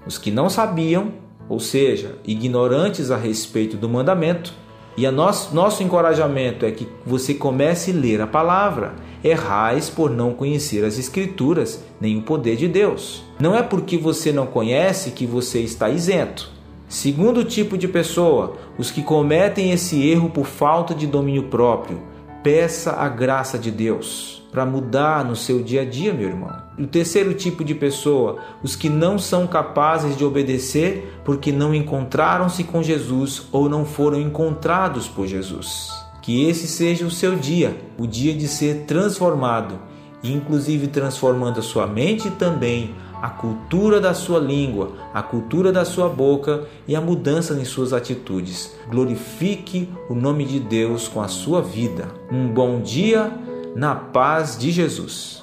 os que não sabiam, ou seja, ignorantes a respeito do mandamento, e a nosso, nosso encorajamento é que você comece a ler a palavra. Errais por não conhecer as Escrituras, nem o poder de Deus. Não é porque você não conhece que você está isento. Segundo tipo de pessoa, os que cometem esse erro por falta de domínio próprio. Peça a graça de Deus para mudar no seu dia a dia, meu irmão. O terceiro tipo de pessoa, os que não são capazes de obedecer porque não encontraram-se com Jesus ou não foram encontrados por Jesus. Que esse seja o seu dia, o dia de ser transformado, inclusive transformando a sua mente também a cultura da sua língua, a cultura da sua boca e a mudança em suas atitudes. Glorifique o nome de Deus com a sua vida. Um bom dia na paz de Jesus.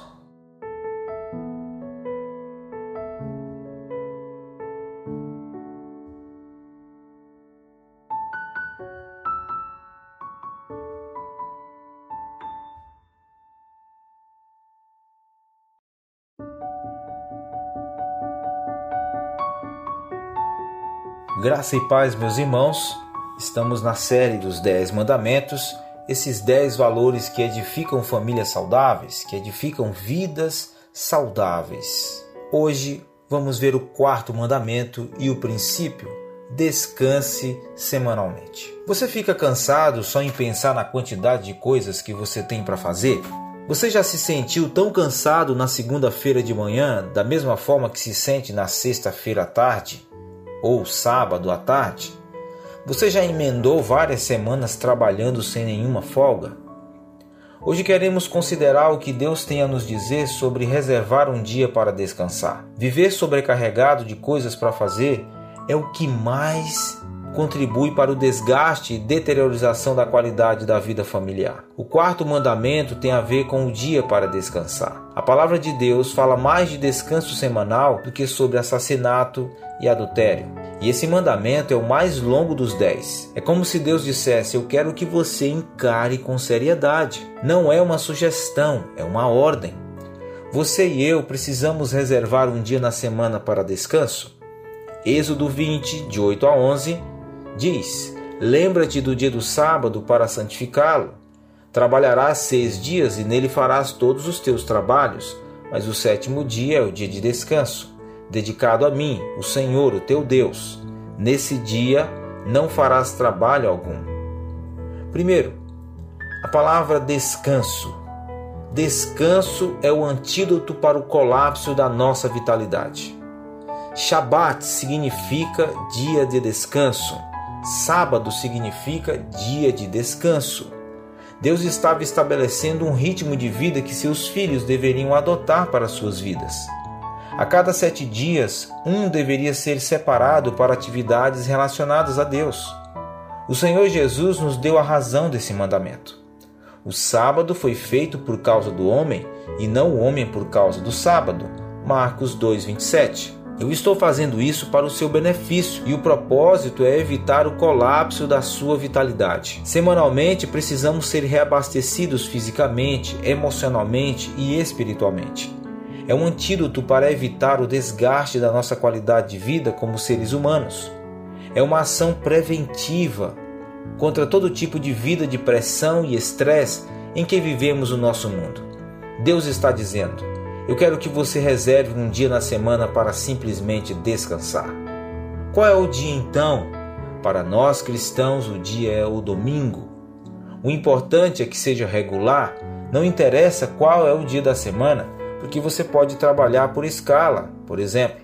Graça e paz, meus irmãos. Estamos na série dos Dez Mandamentos esses dez valores que edificam famílias saudáveis, que edificam vidas saudáveis. Hoje vamos ver o quarto mandamento e o princípio: descanse semanalmente. Você fica cansado só em pensar na quantidade de coisas que você tem para fazer? Você já se sentiu tão cansado na segunda-feira de manhã, da mesma forma que se sente na sexta-feira à tarde ou sábado à tarde? Você já emendou várias semanas trabalhando sem nenhuma folga? Hoje queremos considerar o que Deus tem a nos dizer sobre reservar um dia para descansar. Viver sobrecarregado de coisas para fazer é o que mais contribui para o desgaste e deteriorização da qualidade da vida familiar. O quarto mandamento tem a ver com o dia para descansar. A palavra de Deus fala mais de descanso semanal do que sobre assassinato e adultério. E esse mandamento é o mais longo dos dez. É como se Deus dissesse: Eu quero que você encare com seriedade. Não é uma sugestão, é uma ordem. Você e eu precisamos reservar um dia na semana para descanso? Êxodo 20, de 8 a 11, diz: Lembra-te do dia do sábado para santificá-lo. Trabalharás seis dias e nele farás todos os teus trabalhos, mas o sétimo dia é o dia de descanso, dedicado a mim, o Senhor, o teu Deus. Nesse dia não farás trabalho algum. Primeiro, a palavra descanso. Descanso é o antídoto para o colapso da nossa vitalidade. Shabat significa dia de descanso. Sábado significa dia de descanso. Deus estava estabelecendo um ritmo de vida que seus filhos deveriam adotar para suas vidas. A cada sete dias, um deveria ser separado para atividades relacionadas a Deus. O Senhor Jesus nos deu a razão desse mandamento. O sábado foi feito por causa do homem e não o homem por causa do sábado. Marcos 2:27. Eu estou fazendo isso para o seu benefício e o propósito é evitar o colapso da sua vitalidade. Semanalmente precisamos ser reabastecidos fisicamente, emocionalmente e espiritualmente. É um antídoto para evitar o desgaste da nossa qualidade de vida como seres humanos. É uma ação preventiva contra todo tipo de vida de pressão e estresse em que vivemos o nosso mundo. Deus está dizendo: eu quero que você reserve um dia na semana para simplesmente descansar. Qual é o dia então? Para nós cristãos, o dia é o domingo. O importante é que seja regular, não interessa qual é o dia da semana, porque você pode trabalhar por escala, por exemplo.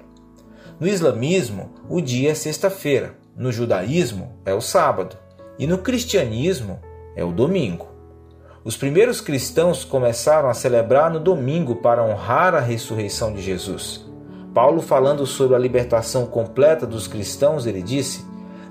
No islamismo, o dia é sexta-feira, no judaísmo, é o sábado, e no cristianismo, é o domingo. Os primeiros cristãos começaram a celebrar no domingo para honrar a ressurreição de Jesus. Paulo, falando sobre a libertação completa dos cristãos, ele disse: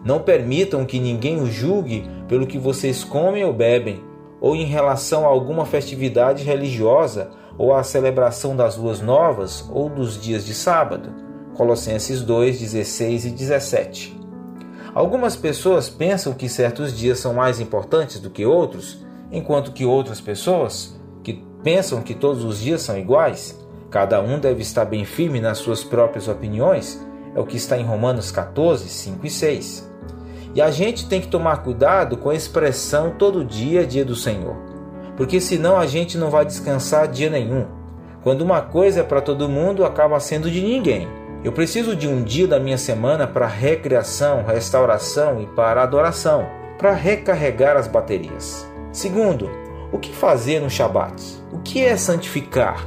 Não permitam que ninguém o julgue pelo que vocês comem ou bebem, ou em relação a alguma festividade religiosa, ou à celebração das luas novas, ou dos dias de sábado. Colossenses 2, 16 e 17. Algumas pessoas pensam que certos dias são mais importantes do que outros enquanto que outras pessoas, que pensam que todos os dias são iguais, cada um deve estar bem firme nas suas próprias opiniões, é o que está em Romanos 14, 5 e 6. E a gente tem que tomar cuidado com a expressão todo dia é dia do Senhor, porque senão a gente não vai descansar dia nenhum. Quando uma coisa é para todo mundo, acaba sendo de ninguém. Eu preciso de um dia da minha semana para recreação, restauração e para adoração, para recarregar as baterias. Segundo, o que fazer no Shabat? O que é santificar?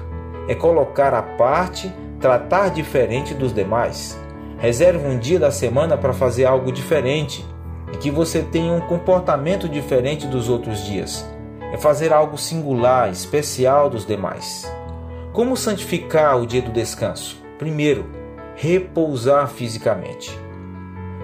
É colocar à parte, tratar diferente dos demais. Reserve um dia da semana para fazer algo diferente e que você tenha um comportamento diferente dos outros dias. É fazer algo singular, especial dos demais. Como santificar o dia do descanso? Primeiro, repousar fisicamente.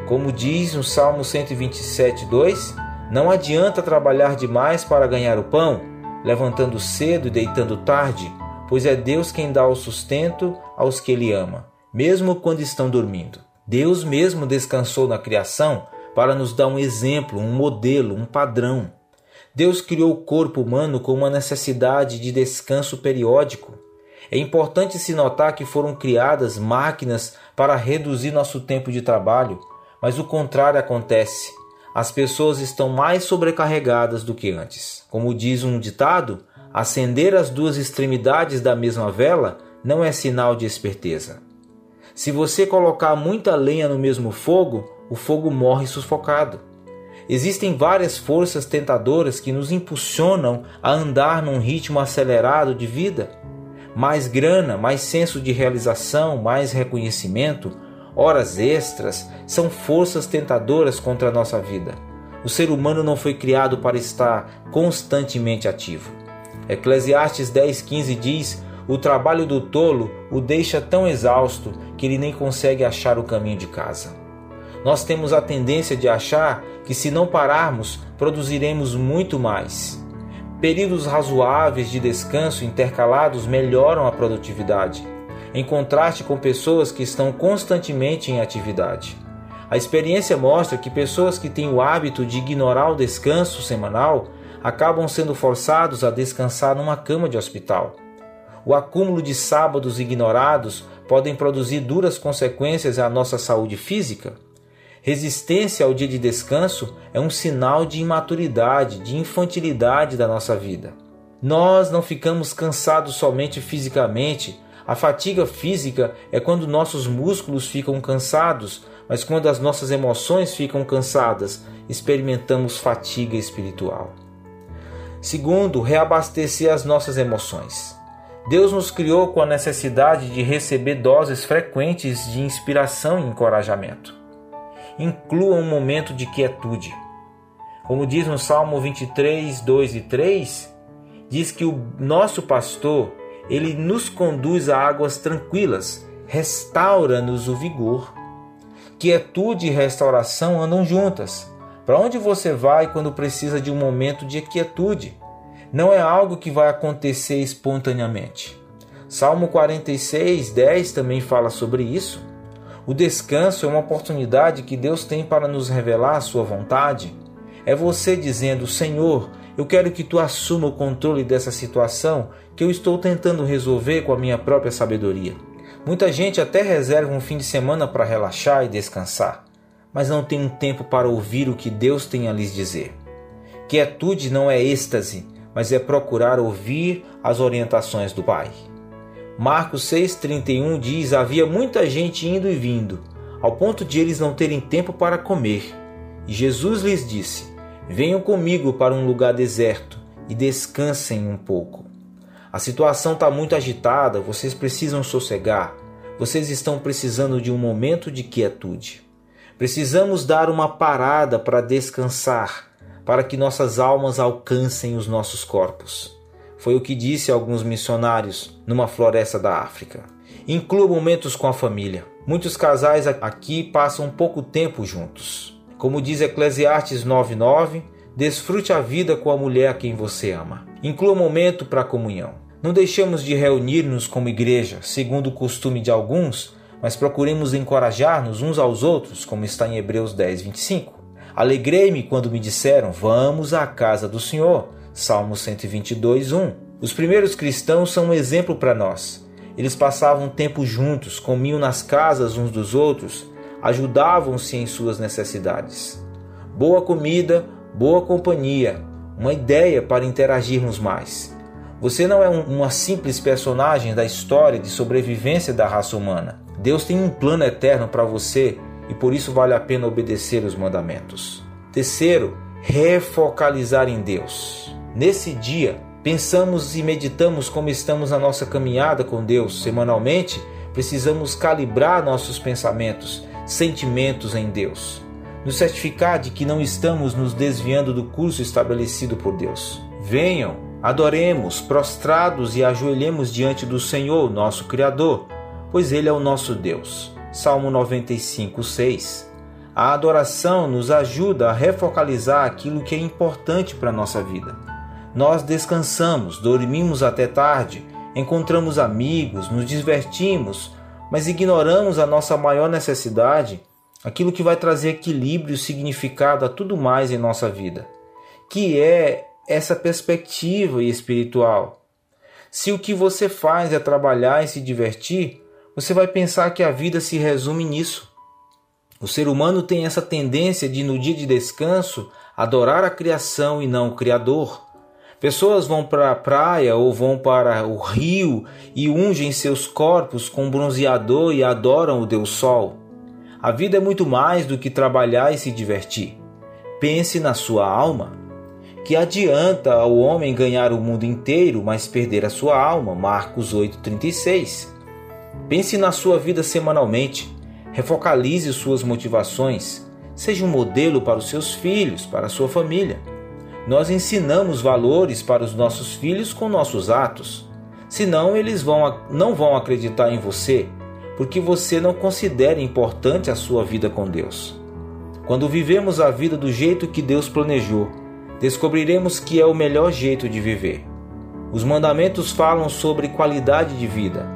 Como diz no Salmo 127, 2, não adianta trabalhar demais para ganhar o pão, levantando cedo e deitando tarde, pois é Deus quem dá o sustento aos que Ele ama, mesmo quando estão dormindo. Deus mesmo descansou na criação para nos dar um exemplo, um modelo, um padrão. Deus criou o corpo humano com uma necessidade de descanso periódico. É importante se notar que foram criadas máquinas para reduzir nosso tempo de trabalho, mas o contrário acontece as pessoas estão mais sobrecarregadas do que antes. Como diz um ditado, acender as duas extremidades da mesma vela não é sinal de esperteza. Se você colocar muita lenha no mesmo fogo, o fogo morre sufocado. Existem várias forças tentadoras que nos impulsionam a andar num ritmo acelerado de vida. Mais grana, mais senso de realização, mais reconhecimento, horas extras são forças tentadoras contra a nossa vida. O ser humano não foi criado para estar constantemente ativo. Eclesiastes 10,15 diz: O trabalho do tolo o deixa tão exausto que ele nem consegue achar o caminho de casa. Nós temos a tendência de achar que, se não pararmos, produziremos muito mais. Períodos razoáveis de descanso intercalados melhoram a produtividade, em contraste com pessoas que estão constantemente em atividade. A experiência mostra que pessoas que têm o hábito de ignorar o descanso semanal acabam sendo forçados a descansar numa cama de hospital. O acúmulo de sábados ignorados podem produzir duras consequências à nossa saúde física. Resistência ao dia de descanso é um sinal de imaturidade, de infantilidade da nossa vida. Nós não ficamos cansados somente fisicamente. A fatiga física é quando nossos músculos ficam cansados, mas quando as nossas emoções ficam cansadas, experimentamos fatiga espiritual. Segundo, reabastecer as nossas emoções. Deus nos criou com a necessidade de receber doses frequentes de inspiração e encorajamento. Inclua um momento de quietude. Como diz no Salmo 23, 2 e 3, diz que o nosso pastor, ele nos conduz a águas tranquilas, restaura-nos o vigor. Quietude e restauração andam juntas. Para onde você vai quando precisa de um momento de quietude? Não é algo que vai acontecer espontaneamente. Salmo 46, 10 também fala sobre isso. O descanso é uma oportunidade que Deus tem para nos revelar a sua vontade. É você dizendo: Senhor, eu quero que tu assuma o controle dessa situação que eu estou tentando resolver com a minha própria sabedoria. Muita gente até reserva um fim de semana para relaxar e descansar mas não tem um tempo para ouvir o que Deus tem a lhes dizer. Quietude não é êxtase, mas é procurar ouvir as orientações do Pai. Marcos 6,31 diz: Havia muita gente indo e vindo, ao ponto de eles não terem tempo para comer. E Jesus lhes disse: Venham comigo para um lugar deserto e descansem um pouco. A situação está muito agitada, vocês precisam sossegar, vocês estão precisando de um momento de quietude. Precisamos dar uma parada para descansar, para que nossas almas alcancem os nossos corpos. Foi o que disse alguns missionários numa floresta da África. Inclua momentos com a família. Muitos casais aqui passam pouco tempo juntos. Como diz Eclesiastes 9:9, desfrute a vida com a mulher a quem você ama. Inclua momento para a comunhão. Não deixemos de reunir-nos como igreja, segundo o costume de alguns, mas procuremos encorajar-nos uns aos outros, como está em Hebreus 10, 25. Alegrei-me quando me disseram: Vamos à casa do Senhor. Salmo 122, 1. Os primeiros cristãos são um exemplo para nós. Eles passavam tempo juntos, comiam nas casas uns dos outros, ajudavam-se em suas necessidades. Boa comida, boa companhia, uma ideia para interagirmos mais. Você não é um, uma simples personagem da história de sobrevivência da raça humana. Deus tem um plano eterno para você e por isso vale a pena obedecer os mandamentos. Terceiro, refocalizar em Deus. Nesse dia, pensamos e meditamos como estamos na nossa caminhada com Deus semanalmente, precisamos calibrar nossos pensamentos, sentimentos em Deus. Nos certificar de que não estamos nos desviando do curso estabelecido por Deus. Venham, adoremos, prostrados e ajoelhemos diante do Senhor, nosso Criador pois Ele é o nosso Deus. Salmo 95, 6. A adoração nos ajuda a refocalizar aquilo que é importante para a nossa vida. Nós descansamos, dormimos até tarde, encontramos amigos, nos divertimos, mas ignoramos a nossa maior necessidade, aquilo que vai trazer equilíbrio e significado a tudo mais em nossa vida, que é essa perspectiva espiritual. Se o que você faz é trabalhar e se divertir, você vai pensar que a vida se resume nisso. O ser humano tem essa tendência de, no dia de descanso, adorar a criação e não o Criador. Pessoas vão para a praia ou vão para o rio e ungem seus corpos com bronzeador e adoram o Deus Sol. A vida é muito mais do que trabalhar e se divertir. Pense na sua alma. Que adianta ao homem ganhar o mundo inteiro, mas perder a sua alma? Marcos 8,36. Pense na sua vida semanalmente, refocalize suas motivações, seja um modelo para os seus filhos, para a sua família. Nós ensinamos valores para os nossos filhos com nossos atos. Senão, eles vão, não vão acreditar em você, porque você não considera importante a sua vida com Deus. Quando vivemos a vida do jeito que Deus planejou, descobriremos que é o melhor jeito de viver. Os mandamentos falam sobre qualidade de vida.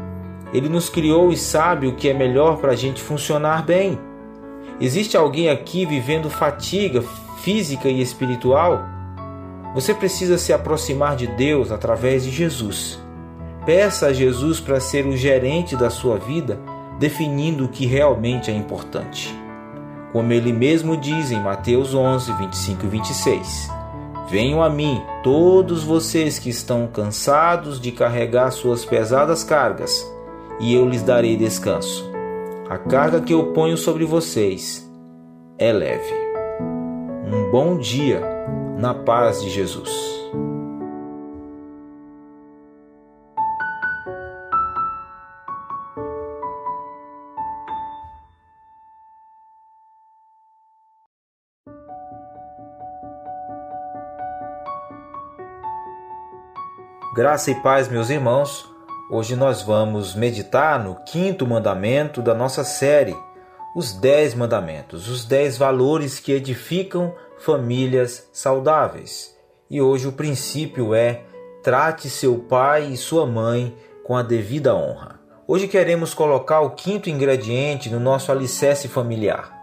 Ele nos criou e sabe o que é melhor para a gente funcionar bem. Existe alguém aqui vivendo fatiga física e espiritual? Você precisa se aproximar de Deus através de Jesus. Peça a Jesus para ser o gerente da sua vida, definindo o que realmente é importante. Como ele mesmo diz em Mateus 11, 25 e 26. Venham a mim, todos vocês que estão cansados de carregar suas pesadas cargas, e eu lhes darei descanso. A carga que eu ponho sobre vocês é leve. Um bom dia na paz de Jesus. Graça e paz, meus irmãos. Hoje nós vamos meditar no quinto mandamento da nossa série, os Dez Mandamentos, os dez valores que edificam famílias saudáveis. E hoje o princípio é: trate seu pai e sua mãe com a devida honra. Hoje queremos colocar o quinto ingrediente no nosso alicerce familiar.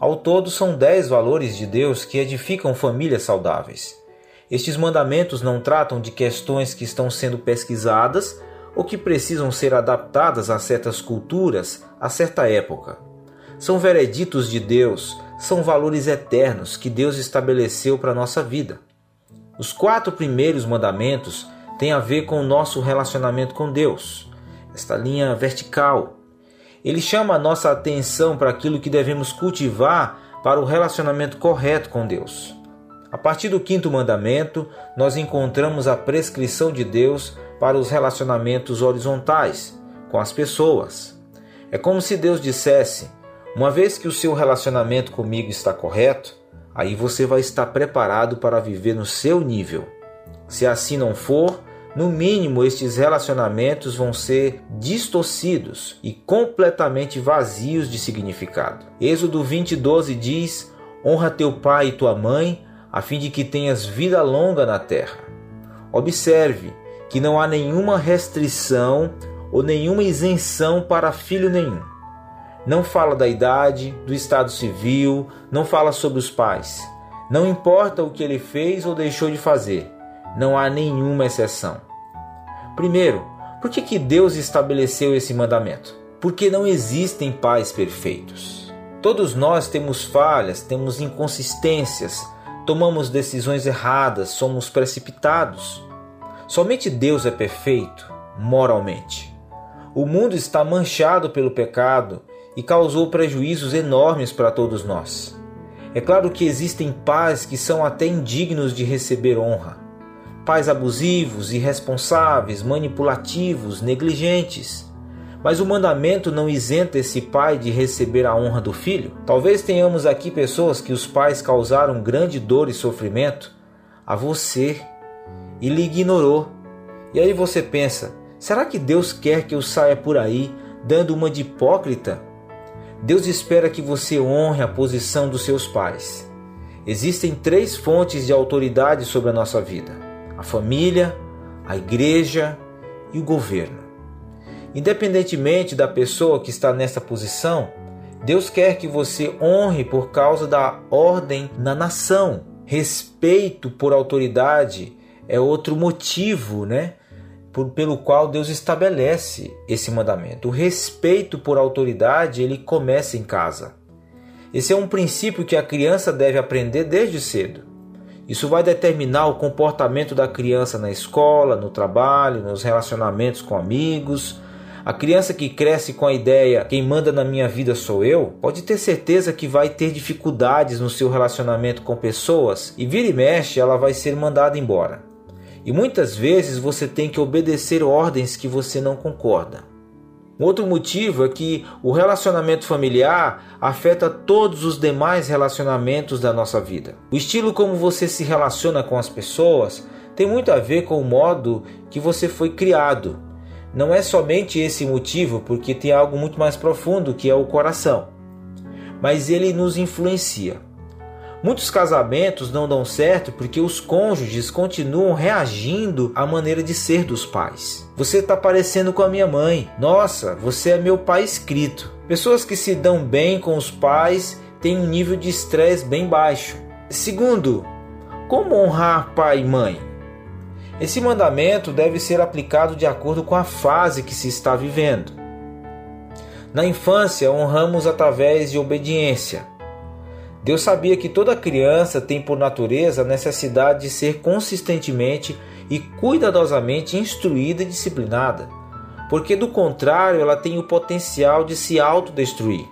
Ao todo, são dez valores de Deus que edificam famílias saudáveis. Estes mandamentos não tratam de questões que estão sendo pesquisadas ou que precisam ser adaptadas a certas culturas, a certa época. São vereditos de Deus, são valores eternos que Deus estabeleceu para a nossa vida. Os quatro primeiros mandamentos têm a ver com o nosso relacionamento com Deus, esta linha vertical. Ele chama a nossa atenção para aquilo que devemos cultivar para o relacionamento correto com Deus. A partir do quinto mandamento, nós encontramos a prescrição de Deus para os relacionamentos horizontais com as pessoas. É como se Deus dissesse: uma vez que o seu relacionamento comigo está correto, aí você vai estar preparado para viver no seu nível. Se assim não for, no mínimo estes relacionamentos vão ser distorcidos e completamente vazios de significado. Êxodo 20:12 diz: Honra teu pai e tua mãe a fim de que tenhas vida longa na terra. Observe que não há nenhuma restrição ou nenhuma isenção para filho nenhum. Não fala da idade, do estado civil, não fala sobre os pais. Não importa o que ele fez ou deixou de fazer, não há nenhuma exceção. Primeiro, por que, que Deus estabeleceu esse mandamento? Porque não existem pais perfeitos. Todos nós temos falhas, temos inconsistências, tomamos decisões erradas, somos precipitados. Somente Deus é perfeito moralmente. O mundo está manchado pelo pecado e causou prejuízos enormes para todos nós. É claro que existem pais que são até indignos de receber honra. Pais abusivos, irresponsáveis, manipulativos, negligentes. Mas o mandamento não isenta esse pai de receber a honra do filho? Talvez tenhamos aqui pessoas que os pais causaram grande dor e sofrimento a você e lhe ignorou. E aí você pensa: será que Deus quer que eu saia por aí dando uma de hipócrita? Deus espera que você honre a posição dos seus pais. Existem três fontes de autoridade sobre a nossa vida: a família, a igreja e o governo. Independentemente da pessoa que está nessa posição, Deus quer que você honre por causa da ordem na nação. Respeito por autoridade é outro motivo, né? Pelo qual Deus estabelece esse mandamento. O respeito por autoridade, ele começa em casa. Esse é um princípio que a criança deve aprender desde cedo. Isso vai determinar o comportamento da criança na escola, no trabalho, nos relacionamentos com amigos, a criança que cresce com a ideia quem manda na minha vida sou eu, pode ter certeza que vai ter dificuldades no seu relacionamento com pessoas e vira e mexe ela vai ser mandada embora. E muitas vezes você tem que obedecer ordens que você não concorda. Um outro motivo é que o relacionamento familiar afeta todos os demais relacionamentos da nossa vida. O estilo como você se relaciona com as pessoas tem muito a ver com o modo que você foi criado. Não é somente esse motivo, porque tem algo muito mais profundo que é o coração. Mas ele nos influencia. Muitos casamentos não dão certo porque os cônjuges continuam reagindo à maneira de ser dos pais. Você está parecendo com a minha mãe. Nossa, você é meu pai escrito. Pessoas que se dão bem com os pais têm um nível de estresse bem baixo. Segundo, como honrar pai e mãe? Esse mandamento deve ser aplicado de acordo com a fase que se está vivendo. Na infância, honramos através de obediência. Deus sabia que toda criança tem por natureza a necessidade de ser consistentemente e cuidadosamente instruída e disciplinada, porque do contrário ela tem o potencial de se autodestruir.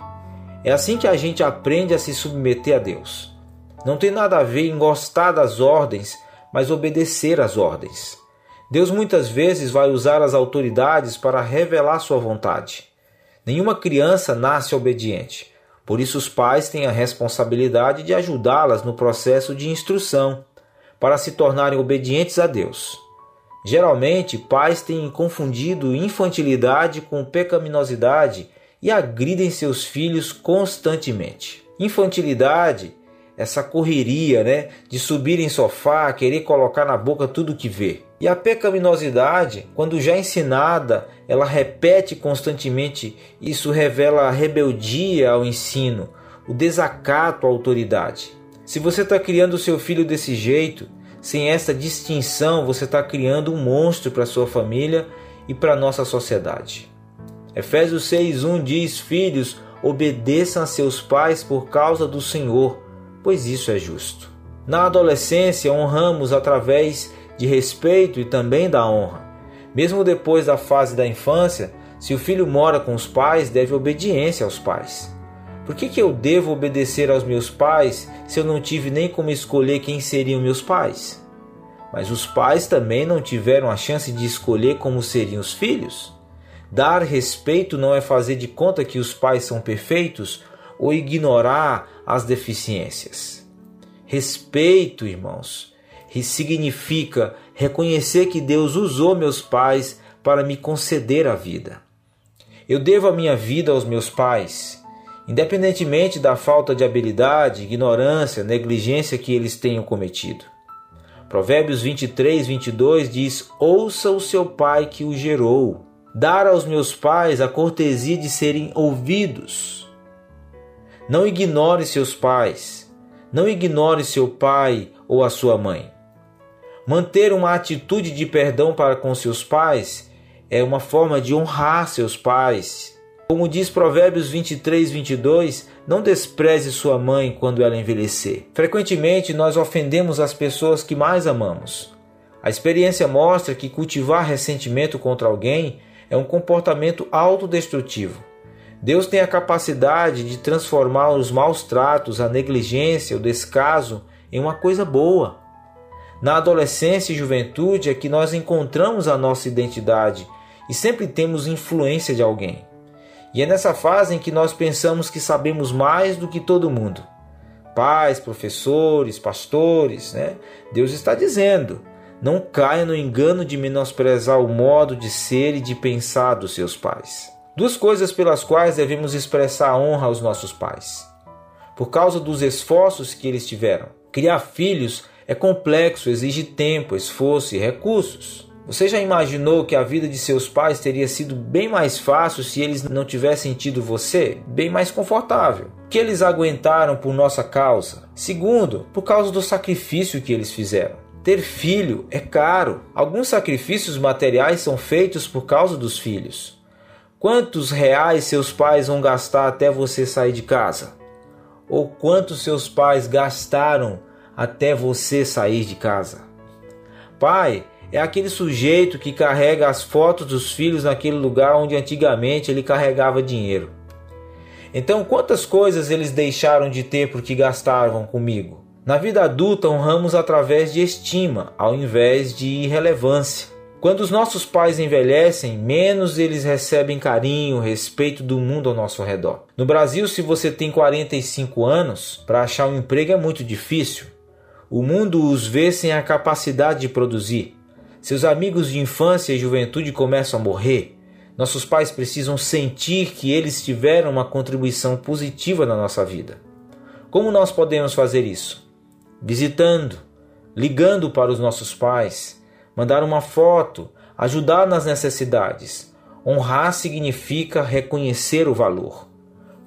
É assim que a gente aprende a se submeter a Deus. Não tem nada a ver em gostar das ordens, mas obedecer às ordens. Deus muitas vezes vai usar as autoridades para revelar sua vontade. Nenhuma criança nasce obediente. Por isso, os pais têm a responsabilidade de ajudá-las no processo de instrução, para se tornarem obedientes a Deus. Geralmente, pais têm confundido infantilidade com pecaminosidade e agridem seus filhos constantemente. Infantilidade essa correria, né, de subir em sofá, querer colocar na boca tudo que vê. E a pecaminosidade, quando já ensinada, ela repete constantemente. Isso revela a rebeldia ao ensino, o desacato à autoridade. Se você está criando seu filho desse jeito, sem essa distinção, você está criando um monstro para sua família e para nossa sociedade. Efésios 6,1 diz: Filhos, obedeçam a seus pais por causa do Senhor pois isso é justo. Na adolescência, honramos através de respeito e também da honra. Mesmo depois da fase da infância, se o filho mora com os pais, deve obediência aos pais. Por que, que eu devo obedecer aos meus pais se eu não tive nem como escolher quem seriam meus pais? Mas os pais também não tiveram a chance de escolher como seriam os filhos. Dar respeito não é fazer de conta que os pais são perfeitos ou ignorar as deficiências. Respeito, irmãos, significa reconhecer que Deus usou meus pais para me conceder a vida. Eu devo a minha vida aos meus pais, independentemente da falta de habilidade, ignorância, negligência que eles tenham cometido. Provérbios 23, 22 diz: Ouça o seu pai que o gerou. Dar aos meus pais a cortesia de serem ouvidos não ignore seus pais. Não ignore seu pai ou a sua mãe. Manter uma atitude de perdão para com seus pais é uma forma de honrar seus pais. Como diz Provérbios 23, 22, não despreze sua mãe quando ela envelhecer. Frequentemente nós ofendemos as pessoas que mais amamos. A experiência mostra que cultivar ressentimento contra alguém é um comportamento autodestrutivo. Deus tem a capacidade de transformar os maus tratos, a negligência, o descaso em uma coisa boa. Na adolescência e juventude é que nós encontramos a nossa identidade e sempre temos influência de alguém. E é nessa fase em que nós pensamos que sabemos mais do que todo mundo. Pais, professores, pastores, né? Deus está dizendo: não caia no engano de menosprezar o modo de ser e de pensar dos seus pais. Duas coisas pelas quais devemos expressar honra aos nossos pais. Por causa dos esforços que eles tiveram. Criar filhos é complexo, exige tempo, esforço e recursos. Você já imaginou que a vida de seus pais teria sido bem mais fácil se eles não tivessem tido você? Bem mais confortável. Que eles aguentaram por nossa causa? Segundo, por causa do sacrifício que eles fizeram. Ter filho é caro. Alguns sacrifícios materiais são feitos por causa dos filhos. Quantos reais seus pais vão gastar até você sair de casa? Ou quantos seus pais gastaram até você sair de casa? Pai é aquele sujeito que carrega as fotos dos filhos naquele lugar onde antigamente ele carregava dinheiro. Então, quantas coisas eles deixaram de ter porque gastavam comigo? Na vida adulta, honramos através de estima, ao invés de irrelevância. Quando os nossos pais envelhecem, menos eles recebem carinho, respeito do mundo ao nosso redor. No Brasil, se você tem 45 anos, para achar um emprego é muito difícil. O mundo os vê sem a capacidade de produzir. Seus amigos de infância e juventude começam a morrer. Nossos pais precisam sentir que eles tiveram uma contribuição positiva na nossa vida. Como nós podemos fazer isso? Visitando, ligando para os nossos pais, mandar uma foto, ajudar nas necessidades. Honrar significa reconhecer o valor.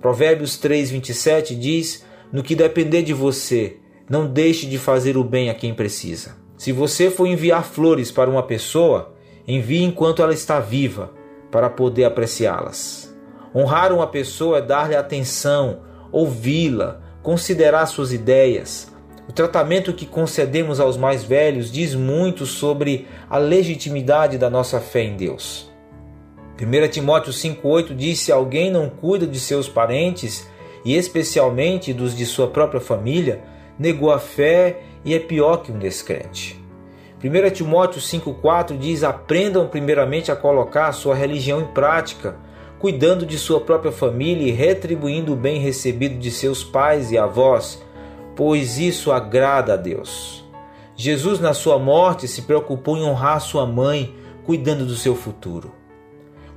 Provérbios 3:27 diz: "No que depender de você, não deixe de fazer o bem a quem precisa." Se você for enviar flores para uma pessoa, envie enquanto ela está viva, para poder apreciá-las. Honrar uma pessoa é dar-lhe atenção, ouvi-la, considerar suas ideias, o tratamento que concedemos aos mais velhos diz muito sobre a legitimidade da nossa fé em Deus. 1 Timóteo 5,8 diz: Se alguém não cuida de seus parentes, e especialmente dos de sua própria família, negou a fé e é pior que um descrente. 1 Timóteo 5,4 diz: Aprendam primeiramente a colocar sua religião em prática, cuidando de sua própria família e retribuindo o bem recebido de seus pais e avós pois isso agrada a Deus. Jesus, na sua morte, se preocupou em honrar sua mãe, cuidando do seu futuro.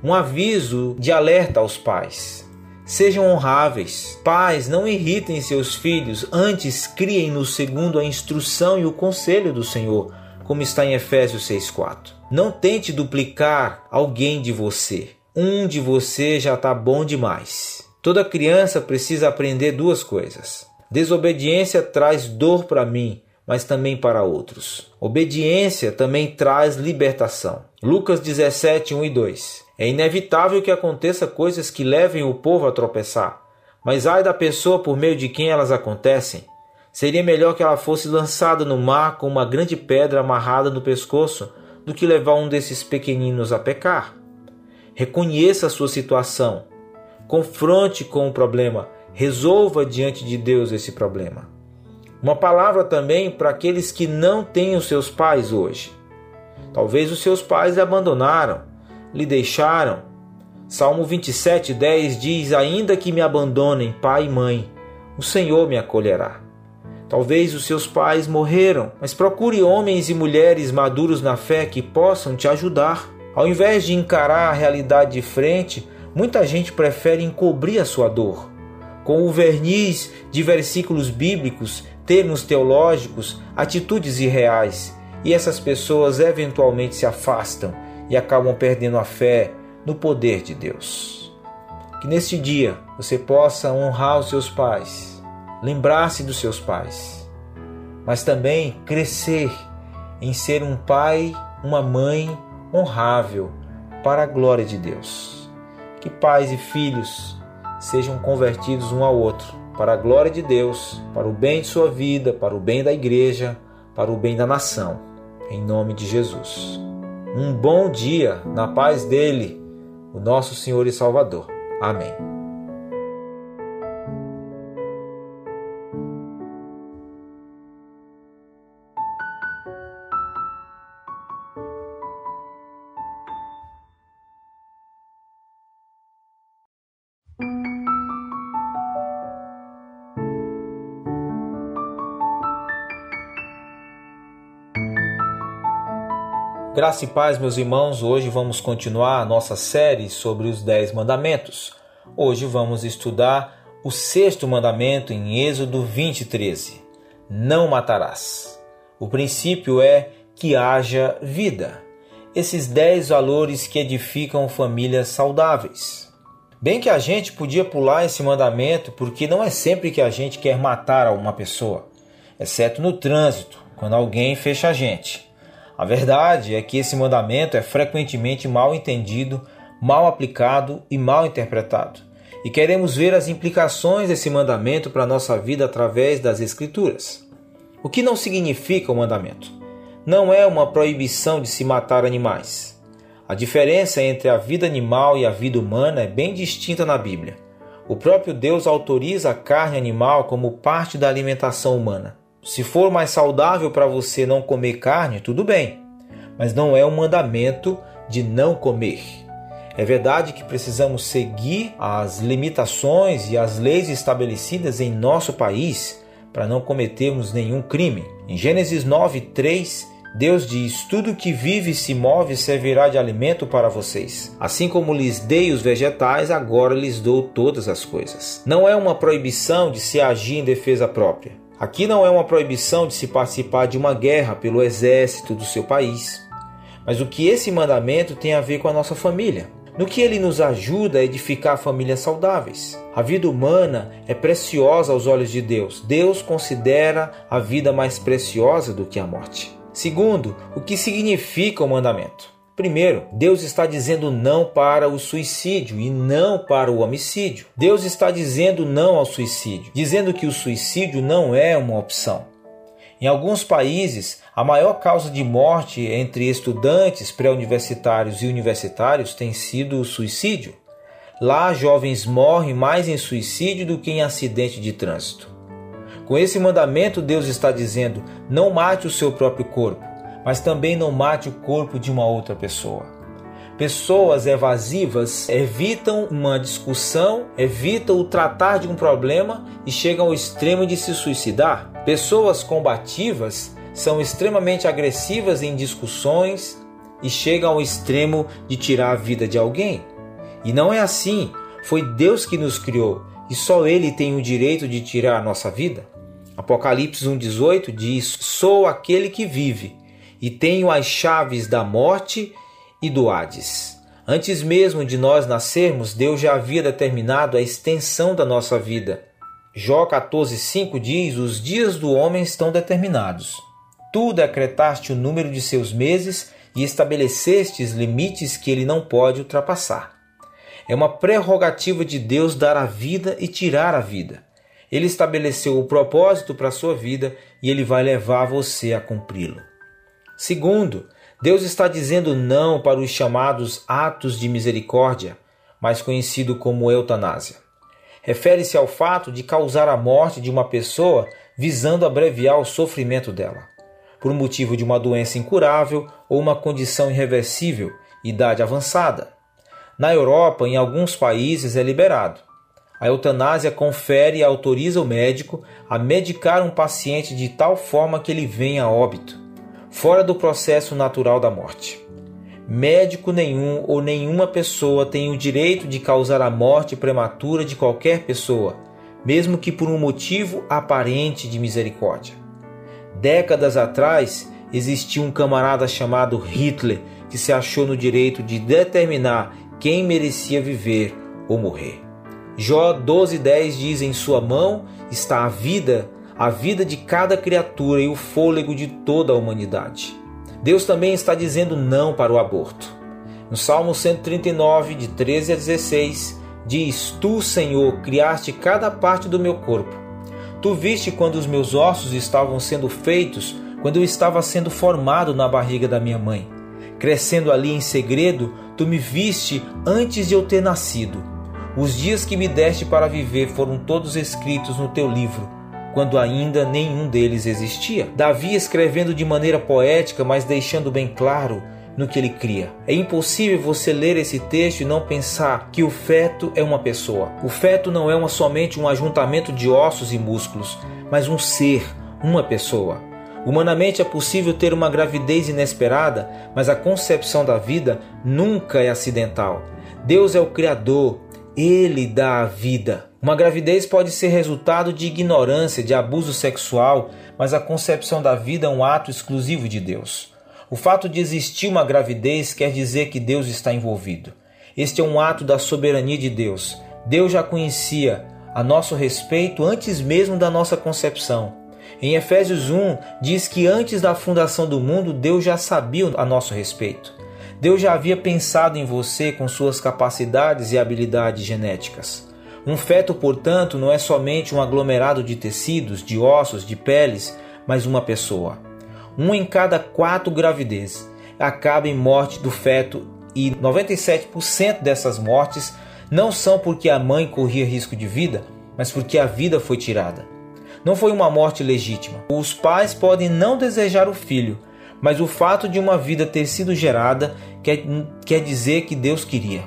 Um aviso de alerta aos pais. Sejam honráveis. Pais, não irritem seus filhos, antes criem-nos segundo a instrução e o conselho do Senhor, como está em Efésios 6,4. Não tente duplicar alguém de você. Um de você já está bom demais. Toda criança precisa aprender duas coisas: Desobediência traz dor para mim, mas também para outros. Obediência também traz libertação. Lucas 17, 1 e 2. É inevitável que aconteça coisas que levem o povo a tropeçar, mas ai da pessoa por meio de quem elas acontecem. Seria melhor que ela fosse lançada no mar com uma grande pedra amarrada no pescoço do que levar um desses pequeninos a pecar. Reconheça a sua situação. Confronte com o problema Resolva diante de Deus esse problema. Uma palavra também para aqueles que não têm os seus pais hoje. Talvez os seus pais lhe abandonaram, lhe deixaram. Salmo 27, 10 diz: Ainda que me abandonem pai e mãe, o Senhor me acolherá. Talvez os seus pais morreram, mas procure homens e mulheres maduros na fé que possam te ajudar. Ao invés de encarar a realidade de frente, muita gente prefere encobrir a sua dor com o verniz de versículos bíblicos, termos teológicos, atitudes irreais, e essas pessoas eventualmente se afastam e acabam perdendo a fé no poder de Deus. Que neste dia você possa honrar os seus pais, lembrar-se dos seus pais, mas também crescer em ser um pai, uma mãe honrável para a glória de Deus. Que pais e filhos sejam convertidos um ao outro, para a glória de Deus, para o bem de sua vida, para o bem da igreja, para o bem da nação. Em nome de Jesus. Um bom dia na paz dele, o nosso Senhor e Salvador. Amém. Graça e paz, meus irmãos. Hoje vamos continuar a nossa série sobre os Dez Mandamentos. Hoje vamos estudar o sexto mandamento em Êxodo 20, 13. Não matarás. O princípio é que haja vida. Esses dez valores que edificam famílias saudáveis. Bem que a gente podia pular esse mandamento porque não é sempre que a gente quer matar uma pessoa, exceto no trânsito, quando alguém fecha a gente. A verdade é que esse mandamento é frequentemente mal entendido, mal aplicado e mal interpretado. E queremos ver as implicações desse mandamento para a nossa vida através das Escrituras. O que não significa o mandamento? Não é uma proibição de se matar animais. A diferença entre a vida animal e a vida humana é bem distinta na Bíblia. O próprio Deus autoriza a carne animal como parte da alimentação humana. Se for mais saudável para você não comer carne, tudo bem. mas não é um mandamento de não comer. É verdade que precisamos seguir as limitações e as leis estabelecidas em nosso país para não cometermos nenhum crime. Em Gênesis 9, 3, Deus diz: Tudo que vive e se move servirá de alimento para vocês. Assim como lhes dei os vegetais, agora lhes dou todas as coisas. Não é uma proibição de se agir em defesa própria. Aqui não é uma proibição de se participar de uma guerra pelo exército do seu país. Mas o que esse mandamento tem a ver com a nossa família? No que ele nos ajuda a edificar famílias saudáveis. A vida humana é preciosa aos olhos de Deus. Deus considera a vida mais preciosa do que a morte. Segundo, o que significa o mandamento? Primeiro, Deus está dizendo não para o suicídio e não para o homicídio. Deus está dizendo não ao suicídio, dizendo que o suicídio não é uma opção. Em alguns países, a maior causa de morte entre estudantes pré-universitários e universitários tem sido o suicídio. Lá, jovens morrem mais em suicídio do que em acidente de trânsito. Com esse mandamento, Deus está dizendo: não mate o seu próprio corpo, mas também não mate o corpo de uma outra pessoa. Pessoas evasivas evitam uma discussão, evitam o tratar de um problema e chegam ao extremo de se suicidar. Pessoas combativas são extremamente agressivas em discussões e chegam ao extremo de tirar a vida de alguém. E não é assim. Foi Deus que nos criou e só Ele tem o direito de tirar a nossa vida. Apocalipse 1,18 diz: Sou aquele que vive e tenho as chaves da morte e do Hades. Antes mesmo de nós nascermos, Deus já havia determinado a extensão da nossa vida. Jó 14,5 diz: Os dias do homem estão determinados. Tu decretaste o número de seus meses e estabelecestes limites que ele não pode ultrapassar. É uma prerrogativa de Deus dar a vida e tirar a vida. Ele estabeleceu o propósito para a sua vida e ele vai levar você a cumpri-lo. Segundo, Deus está dizendo não para os chamados atos de misericórdia, mais conhecido como eutanásia. Refere-se ao fato de causar a morte de uma pessoa visando abreviar o sofrimento dela, por motivo de uma doença incurável ou uma condição irreversível, idade avançada. Na Europa, em alguns países, é liberado. A eutanásia confere e autoriza o médico a medicar um paciente de tal forma que ele venha a óbito, fora do processo natural da morte. Médico nenhum ou nenhuma pessoa tem o direito de causar a morte prematura de qualquer pessoa, mesmo que por um motivo aparente de misericórdia. Décadas atrás, existia um camarada chamado Hitler que se achou no direito de determinar quem merecia viver ou morrer. Jó 12:10 diz: Em sua mão está a vida, a vida de cada criatura e o fôlego de toda a humanidade. Deus também está dizendo não para o aborto. No Salmo 139, de 13 a 16, diz: Tu, Senhor, criaste cada parte do meu corpo. Tu viste quando os meus ossos estavam sendo feitos, quando eu estava sendo formado na barriga da minha mãe. Crescendo ali em segredo, tu me viste antes de eu ter nascido. Os dias que me deste para viver foram todos escritos no teu livro, quando ainda nenhum deles existia. Davi escrevendo de maneira poética, mas deixando bem claro no que ele cria. É impossível você ler esse texto e não pensar que o feto é uma pessoa. O feto não é uma, somente um ajuntamento de ossos e músculos, mas um ser, uma pessoa. Humanamente é possível ter uma gravidez inesperada, mas a concepção da vida nunca é acidental. Deus é o Criador, ele dá a vida. Uma gravidez pode ser resultado de ignorância, de abuso sexual, mas a concepção da vida é um ato exclusivo de Deus. O fato de existir uma gravidez quer dizer que Deus está envolvido. Este é um ato da soberania de Deus. Deus já conhecia a nosso respeito antes mesmo da nossa concepção. Em Efésios 1 diz que antes da fundação do mundo Deus já sabia a nosso respeito. Deus já havia pensado em você com suas capacidades e habilidades genéticas. Um feto, portanto, não é somente um aglomerado de tecidos, de ossos, de peles, mas uma pessoa. Um em cada quatro gravidez acaba em morte do feto e 97% dessas mortes não são porque a mãe corria risco de vida, mas porque a vida foi tirada. Não foi uma morte legítima. Os pais podem não desejar o filho, mas o fato de uma vida ter sido gerada quer, quer dizer que Deus queria.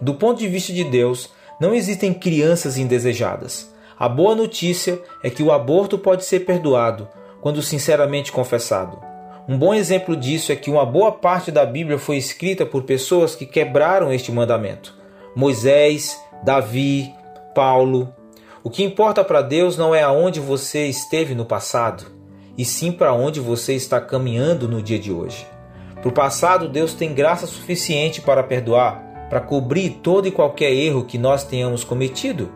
Do ponto de vista de Deus, não existem crianças indesejadas. A boa notícia é que o aborto pode ser perdoado quando sinceramente confessado. Um bom exemplo disso é que uma boa parte da Bíblia foi escrita por pessoas que quebraram este mandamento. Moisés, Davi, Paulo. O que importa para Deus não é aonde você esteve no passado, e sim para onde você está caminhando no dia de hoje. Para o passado, Deus tem graça suficiente para perdoar, para cobrir todo e qualquer erro que nós tenhamos cometido.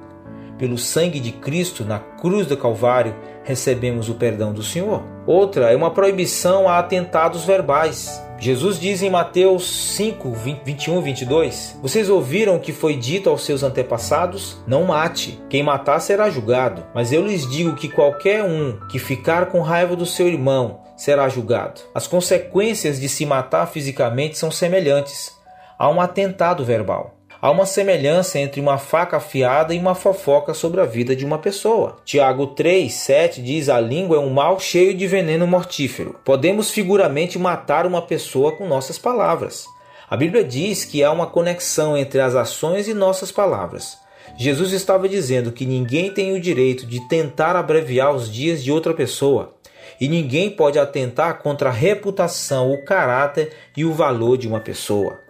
Pelo sangue de Cristo na cruz do Calvário, recebemos o perdão do Senhor. Outra é uma proibição a atentados verbais. Jesus diz em Mateus 5, 21 e 22: Vocês ouviram o que foi dito aos seus antepassados? Não mate. Quem matar será julgado. Mas eu lhes digo que qualquer um que ficar com raiva do seu irmão será julgado. As consequências de se matar fisicamente são semelhantes a um atentado verbal. Há uma semelhança entre uma faca afiada e uma fofoca sobre a vida de uma pessoa. Tiago 3, 7 diz: A língua é um mal cheio de veneno mortífero. Podemos figuramente matar uma pessoa com nossas palavras. A Bíblia diz que há uma conexão entre as ações e nossas palavras. Jesus estava dizendo que ninguém tem o direito de tentar abreviar os dias de outra pessoa. E ninguém pode atentar contra a reputação, o caráter e o valor de uma pessoa.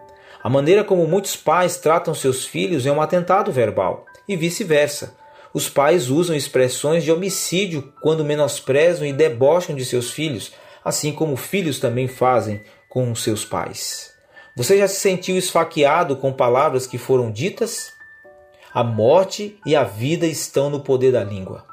A maneira como muitos pais tratam seus filhos é um atentado verbal, e vice-versa. Os pais usam expressões de homicídio quando menosprezam e debocham de seus filhos, assim como filhos também fazem com seus pais. Você já se sentiu esfaqueado com palavras que foram ditas? A morte e a vida estão no poder da língua.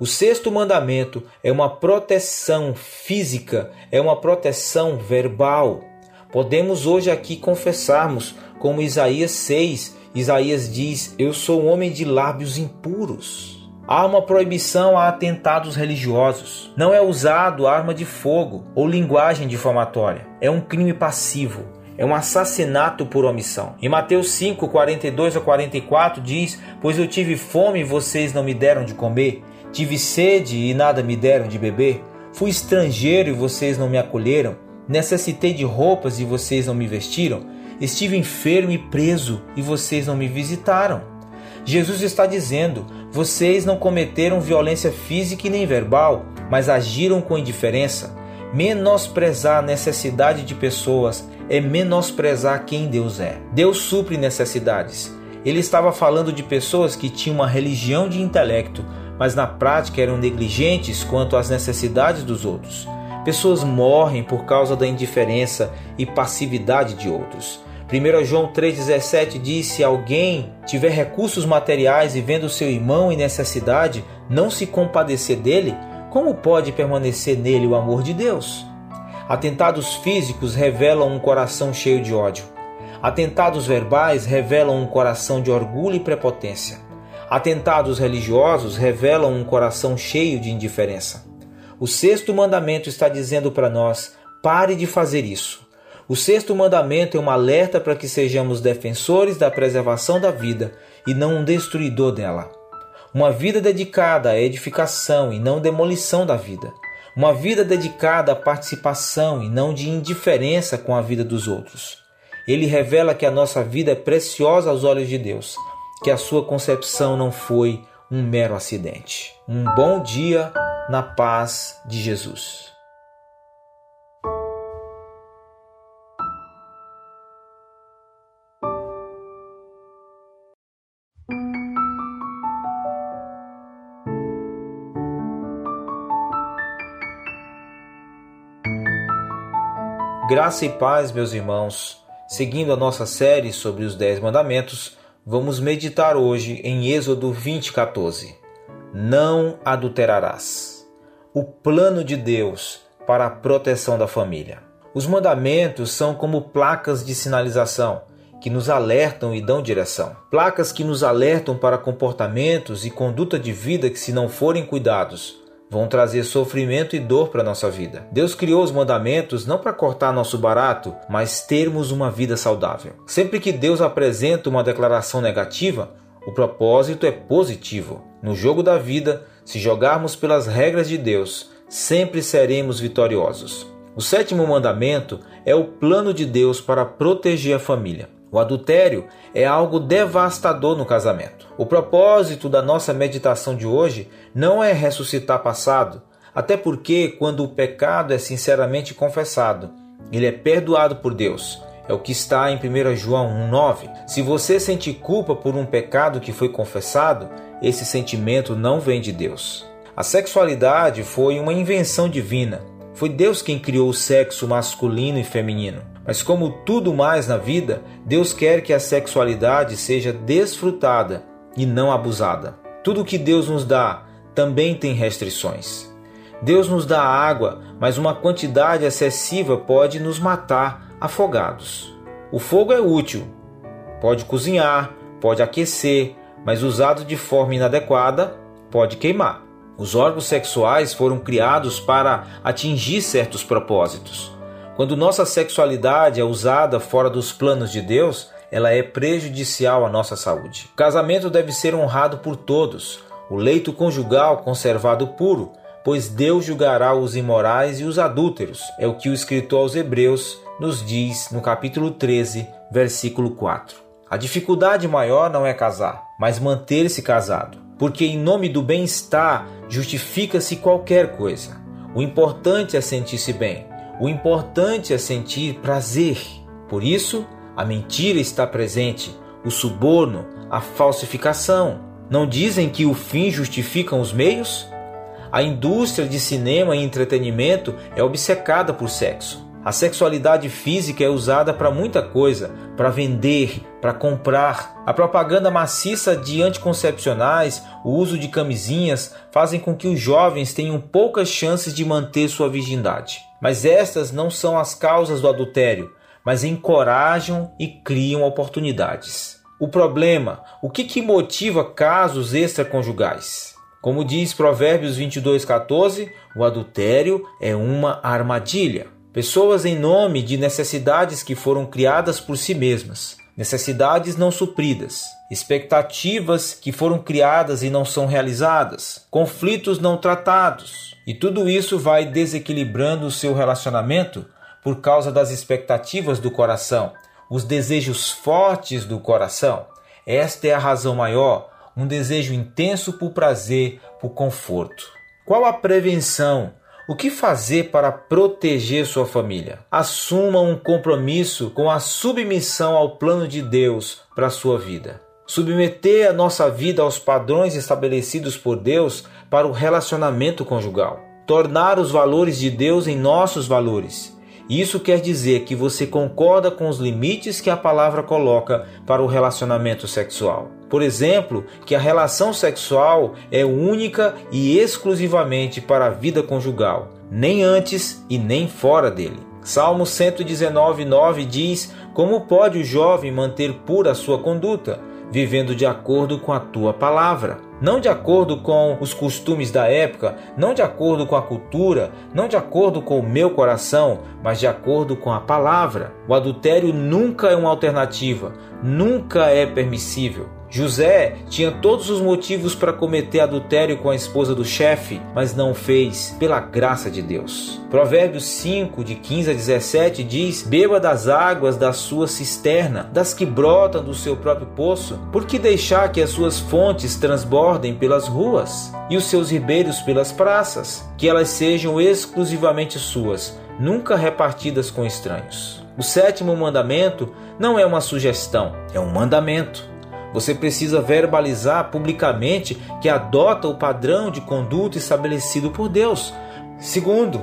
O sexto mandamento é uma proteção física, é uma proteção verbal. Podemos hoje aqui confessarmos, como Isaías 6, Isaías diz: Eu sou um homem de lábios impuros. Há uma proibição a atentados religiosos. Não é usado arma de fogo ou linguagem difamatória. É um crime passivo. É um assassinato por omissão. Em Mateus 5, 42 a 44 diz: Pois eu tive fome e vocês não me deram de comer, tive sede e nada me deram de beber, fui estrangeiro e vocês não me acolheram, Necessitei de roupas e vocês não me vestiram. Estive enfermo e preso e vocês não me visitaram. Jesus está dizendo: vocês não cometeram violência física e nem verbal, mas agiram com indiferença. Menosprezar a necessidade de pessoas é menosprezar quem Deus é. Deus supre necessidades. Ele estava falando de pessoas que tinham uma religião de intelecto, mas na prática eram negligentes quanto às necessidades dos outros. Pessoas morrem por causa da indiferença e passividade de outros. 1 João 3,17 diz: Se alguém tiver recursos materiais e vendo seu irmão em necessidade, não se compadecer dele, como pode permanecer nele o amor de Deus? Atentados físicos revelam um coração cheio de ódio. Atentados verbais revelam um coração de orgulho e prepotência. Atentados religiosos revelam um coração cheio de indiferença. O sexto mandamento está dizendo para nós: pare de fazer isso. O sexto mandamento é um alerta para que sejamos defensores da preservação da vida e não um destruidor dela. Uma vida dedicada à edificação e não demolição da vida. Uma vida dedicada à participação e não de indiferença com a vida dos outros. Ele revela que a nossa vida é preciosa aos olhos de Deus, que a sua concepção não foi um mero acidente. Um bom dia na paz de Jesus. Graça e paz, meus irmãos. Seguindo a nossa série sobre os Dez Mandamentos, vamos meditar hoje em Êxodo 20, 14. Não adulterarás o plano de Deus para a proteção da família. Os mandamentos são como placas de sinalização que nos alertam e dão direção. Placas que nos alertam para comportamentos e conduta de vida que, se não forem cuidados, vão trazer sofrimento e dor para nossa vida. Deus criou os mandamentos não para cortar nosso barato, mas termos uma vida saudável. Sempre que Deus apresenta uma declaração negativa, o propósito é positivo. No jogo da vida, se jogarmos pelas regras de Deus, sempre seremos vitoriosos. O sétimo mandamento é o plano de Deus para proteger a família. O adultério é algo devastador no casamento. O propósito da nossa meditação de hoje não é ressuscitar passado, até porque, quando o pecado é sinceramente confessado, ele é perdoado por Deus. É o que está em 1 João 1,9. Se você sente culpa por um pecado que foi confessado, esse sentimento não vem de Deus. A sexualidade foi uma invenção divina. Foi Deus quem criou o sexo masculino e feminino. Mas, como tudo mais na vida, Deus quer que a sexualidade seja desfrutada e não abusada. Tudo que Deus nos dá também tem restrições. Deus nos dá água, mas uma quantidade excessiva pode nos matar afogados. O fogo é útil, pode cozinhar, pode aquecer, mas usado de forma inadequada, pode queimar. Os órgãos sexuais foram criados para atingir certos propósitos. Quando nossa sexualidade é usada fora dos planos de Deus, ela é prejudicial à nossa saúde. O casamento deve ser honrado por todos, o leito conjugal conservado puro, pois Deus julgará os imorais e os adúlteros. É o que o escritor aos Hebreus nos diz no capítulo 13, versículo 4. A dificuldade maior não é casar, mas manter-se casado porque em nome do bem-estar justifica-se qualquer coisa. O importante é sentir-se bem, o importante é sentir prazer. Por isso, a mentira está presente, o suborno, a falsificação. Não dizem que o fim justifica os meios? A indústria de cinema e entretenimento é obcecada por sexo. A sexualidade física é usada para muita coisa, para vender, para comprar. A propaganda maciça de anticoncepcionais, o uso de camisinhas fazem com que os jovens tenham poucas chances de manter sua virgindade. Mas estas não são as causas do adultério, mas encorajam e criam oportunidades. O problema, o que, que motiva casos extraconjugais? Como diz Provérbios 22:14, o adultério é uma armadilha. Pessoas em nome de necessidades que foram criadas por si mesmas, necessidades não supridas, expectativas que foram criadas e não são realizadas, conflitos não tratados. E tudo isso vai desequilibrando o seu relacionamento por causa das expectativas do coração, os desejos fortes do coração. Esta é a razão maior, um desejo intenso por prazer, por conforto. Qual a prevenção? O que fazer para proteger sua família? Assuma um compromisso com a submissão ao plano de Deus para a sua vida. Submeter a nossa vida aos padrões estabelecidos por Deus para o relacionamento conjugal. Tornar os valores de Deus em nossos valores. Isso quer dizer que você concorda com os limites que a palavra coloca para o relacionamento sexual. Por exemplo, que a relação sexual é única e exclusivamente para a vida conjugal, nem antes e nem fora dele. Salmo 119:9 diz: Como pode o jovem manter pura a sua conduta, vivendo de acordo com a tua palavra? Não de acordo com os costumes da época, não de acordo com a cultura, não de acordo com o meu coração, mas de acordo com a palavra. O adultério nunca é uma alternativa, nunca é permissível. José tinha todos os motivos para cometer adultério com a esposa do chefe, mas não fez, pela graça de Deus. Provérbios 5, de 15 a 17 diz: Beba das águas da sua cisterna, das que brotam do seu próprio poço, por que deixar que as suas fontes transbordem pelas ruas e os seus ribeiros pelas praças? Que elas sejam exclusivamente suas, nunca repartidas com estranhos. O sétimo mandamento não é uma sugestão, é um mandamento. Você precisa verbalizar publicamente que adota o padrão de conduta estabelecido por Deus. Segundo,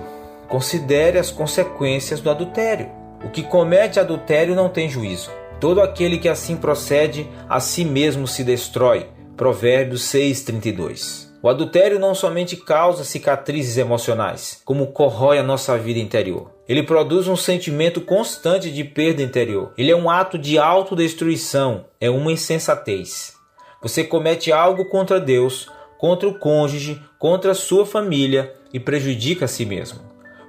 considere as consequências do adultério. O que comete adultério não tem juízo. Todo aquele que assim procede, a si mesmo se destrói. Provérbios 6:32. O adultério não somente causa cicatrizes emocionais, como corrói a nossa vida interior. Ele produz um sentimento constante de perda interior. Ele é um ato de autodestruição, é uma insensatez. Você comete algo contra Deus, contra o cônjuge, contra a sua família e prejudica a si mesmo.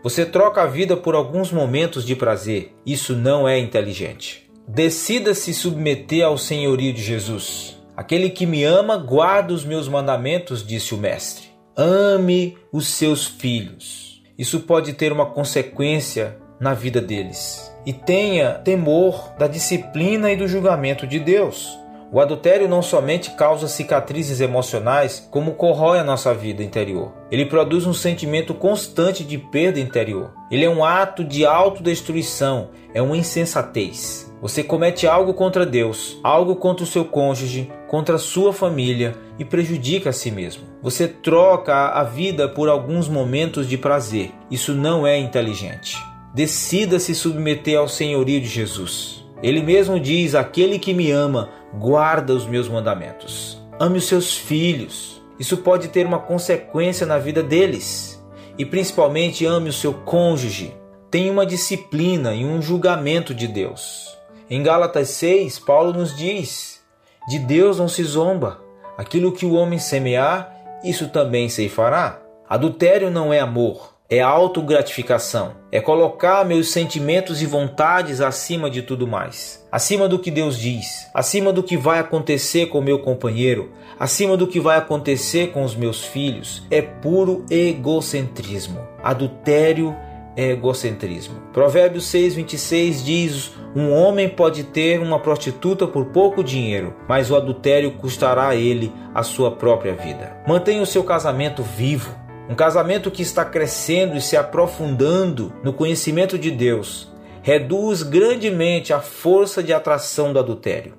Você troca a vida por alguns momentos de prazer. Isso não é inteligente. Decida se submeter ao senhorio de Jesus. Aquele que me ama guarda os meus mandamentos, disse o Mestre. Ame os seus filhos. isso pode ter uma consequência na vida deles. E tenha temor da disciplina e do julgamento de Deus. O adultério não somente causa cicatrizes emocionais, como corrói a nossa vida interior. Ele produz um sentimento constante de perda interior. Ele é um ato de autodestruição, é uma insensatez. Você comete algo contra Deus, algo contra o seu cônjuge, contra a sua família e prejudica a si mesmo. Você troca a vida por alguns momentos de prazer. Isso não é inteligente. Decida se submeter ao senhorio de Jesus. Ele mesmo diz: Aquele que me ama guarda os meus mandamentos. Ame os seus filhos. Isso pode ter uma consequência na vida deles. E principalmente ame o seu cônjuge. Tenha uma disciplina e um julgamento de Deus. Em Gálatas 6, Paulo nos diz: De Deus não se zomba. Aquilo que o homem semear, isso também se fará. Adultério não é amor é autogratificação, é colocar meus sentimentos e vontades acima de tudo mais, acima do que Deus diz, acima do que vai acontecer com meu companheiro, acima do que vai acontecer com os meus filhos. É puro egocentrismo. Adultério é egocentrismo. Provérbios 6:26 diz: Um homem pode ter uma prostituta por pouco dinheiro, mas o adultério custará a ele a sua própria vida. Mantenha o seu casamento vivo. Um casamento que está crescendo e se aprofundando no conhecimento de Deus reduz grandemente a força de atração do adultério.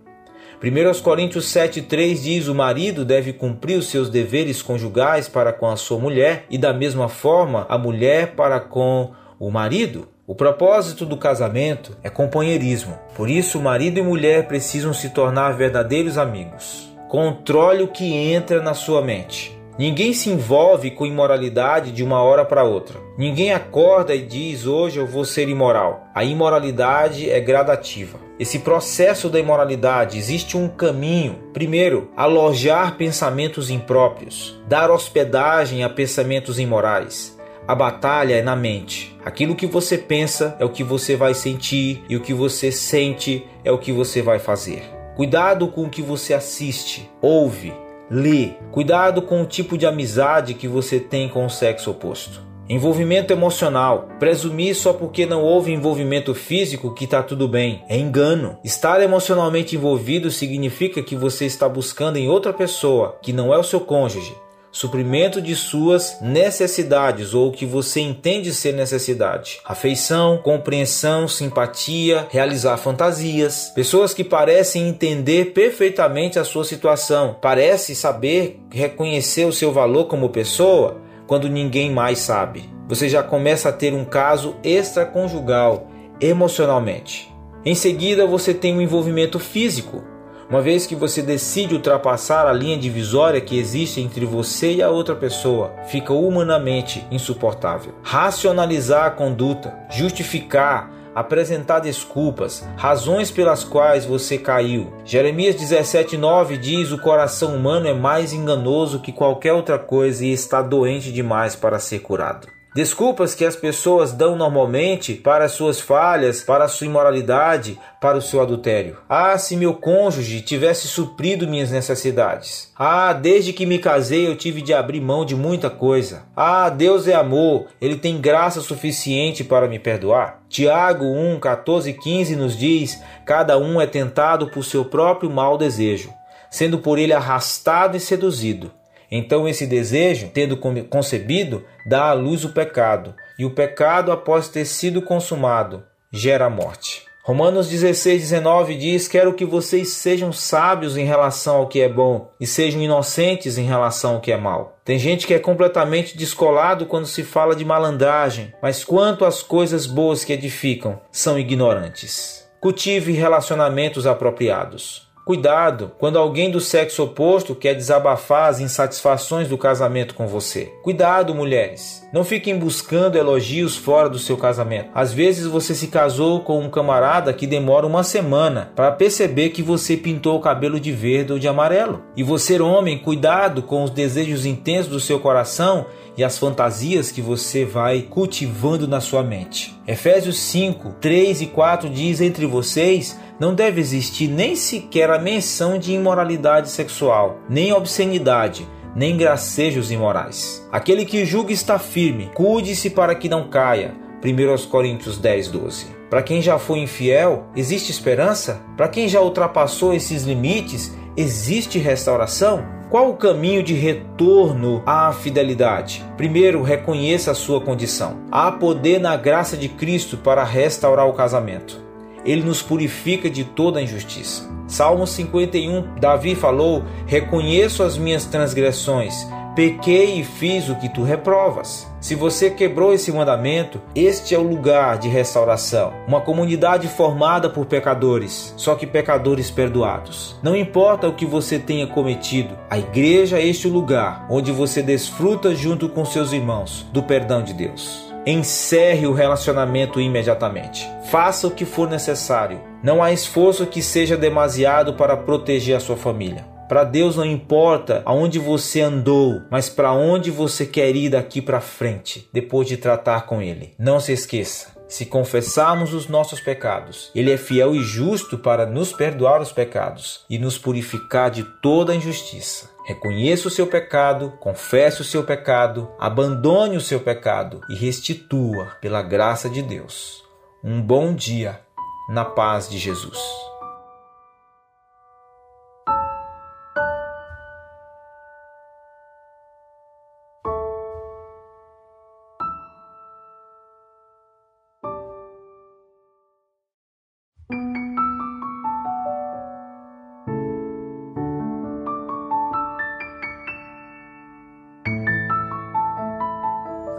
1 Coríntios 7,3 diz: O marido deve cumprir os seus deveres conjugais para com a sua mulher, e da mesma forma a mulher para com o marido. O propósito do casamento é companheirismo. Por isso, marido e mulher precisam se tornar verdadeiros amigos. Controle o que entra na sua mente. Ninguém se envolve com imoralidade de uma hora para outra. Ninguém acorda e diz hoje eu vou ser imoral. A imoralidade é gradativa. Esse processo da imoralidade existe um caminho. Primeiro, alojar pensamentos impróprios, dar hospedagem a pensamentos imorais. A batalha é na mente. Aquilo que você pensa é o que você vai sentir e o que você sente é o que você vai fazer. Cuidado com o que você assiste, ouve, Lê. Cuidado com o tipo de amizade que você tem com o sexo oposto. Envolvimento emocional. Presumir só porque não houve envolvimento físico que está tudo bem. É engano. Estar emocionalmente envolvido significa que você está buscando em outra pessoa, que não é o seu cônjuge, suprimento de suas necessidades ou o que você entende ser necessidade. Afeição, compreensão, simpatia, realizar fantasias. Pessoas que parecem entender perfeitamente a sua situação, parece saber reconhecer o seu valor como pessoa quando ninguém mais sabe. Você já começa a ter um caso extraconjugal emocionalmente. Em seguida, você tem um envolvimento físico uma vez que você decide ultrapassar a linha divisória que existe entre você e a outra pessoa, fica humanamente insuportável. Racionalizar a conduta, justificar, apresentar desculpas, razões pelas quais você caiu. Jeremias 17:9 diz: "O coração humano é mais enganoso que qualquer outra coisa e está doente demais para ser curado." Desculpas que as pessoas dão normalmente para suas falhas, para sua imoralidade, para o seu adultério. Ah, se meu cônjuge tivesse suprido minhas necessidades. Ah, desde que me casei eu tive de abrir mão de muita coisa. Ah, Deus é amor, ele tem graça suficiente para me perdoar. Tiago 1, 14 e 15 nos diz: cada um é tentado por seu próprio mau desejo, sendo por ele arrastado e seduzido. Então esse desejo, tendo concebido, dá à luz o pecado, e o pecado, após ter sido consumado, gera a morte. Romanos 16, 19 diz: Quero que vocês sejam sábios em relação ao que é bom e sejam inocentes em relação ao que é mal. Tem gente que é completamente descolado quando se fala de malandragem, mas quanto às coisas boas que edificam, são ignorantes. Cultive relacionamentos apropriados. Cuidado quando alguém do sexo oposto quer desabafar as insatisfações do casamento com você. Cuidado, mulheres. Não fiquem buscando elogios fora do seu casamento. Às vezes você se casou com um camarada que demora uma semana para perceber que você pintou o cabelo de verde ou de amarelo. E você, homem, cuidado com os desejos intensos do seu coração e as fantasias que você vai cultivando na sua mente. Efésios 5, 3 e 4 diz: Entre vocês não deve existir nem sequer a menção de imoralidade sexual, nem obscenidade, nem gracejos imorais. Aquele que julga está firme, cuide-se para que não caia. 1 Coríntios 10, 12. Para quem já foi infiel, existe esperança? Para quem já ultrapassou esses limites, existe restauração? Qual o caminho de retorno à fidelidade? Primeiro, reconheça a sua condição. Há poder na graça de Cristo para restaurar o casamento. Ele nos purifica de toda injustiça. Salmo 51, Davi falou: Reconheço as minhas transgressões, pequei e fiz o que tu reprovas. Se você quebrou esse mandamento, este é o lugar de restauração. Uma comunidade formada por pecadores, só que pecadores perdoados. Não importa o que você tenha cometido, a igreja é este lugar onde você desfruta junto com seus irmãos do perdão de Deus. Encerre o relacionamento imediatamente. Faça o que for necessário. Não há esforço que seja demasiado para proteger a sua família. Para Deus não importa aonde você andou, mas para onde você quer ir daqui para frente, depois de tratar com Ele. Não se esqueça. Se confessarmos os nossos pecados, Ele é fiel e justo para nos perdoar os pecados e nos purificar de toda injustiça. Reconheça o seu pecado, confesse o seu pecado, abandone o seu pecado e restitua pela graça de Deus. Um bom dia na paz de Jesus.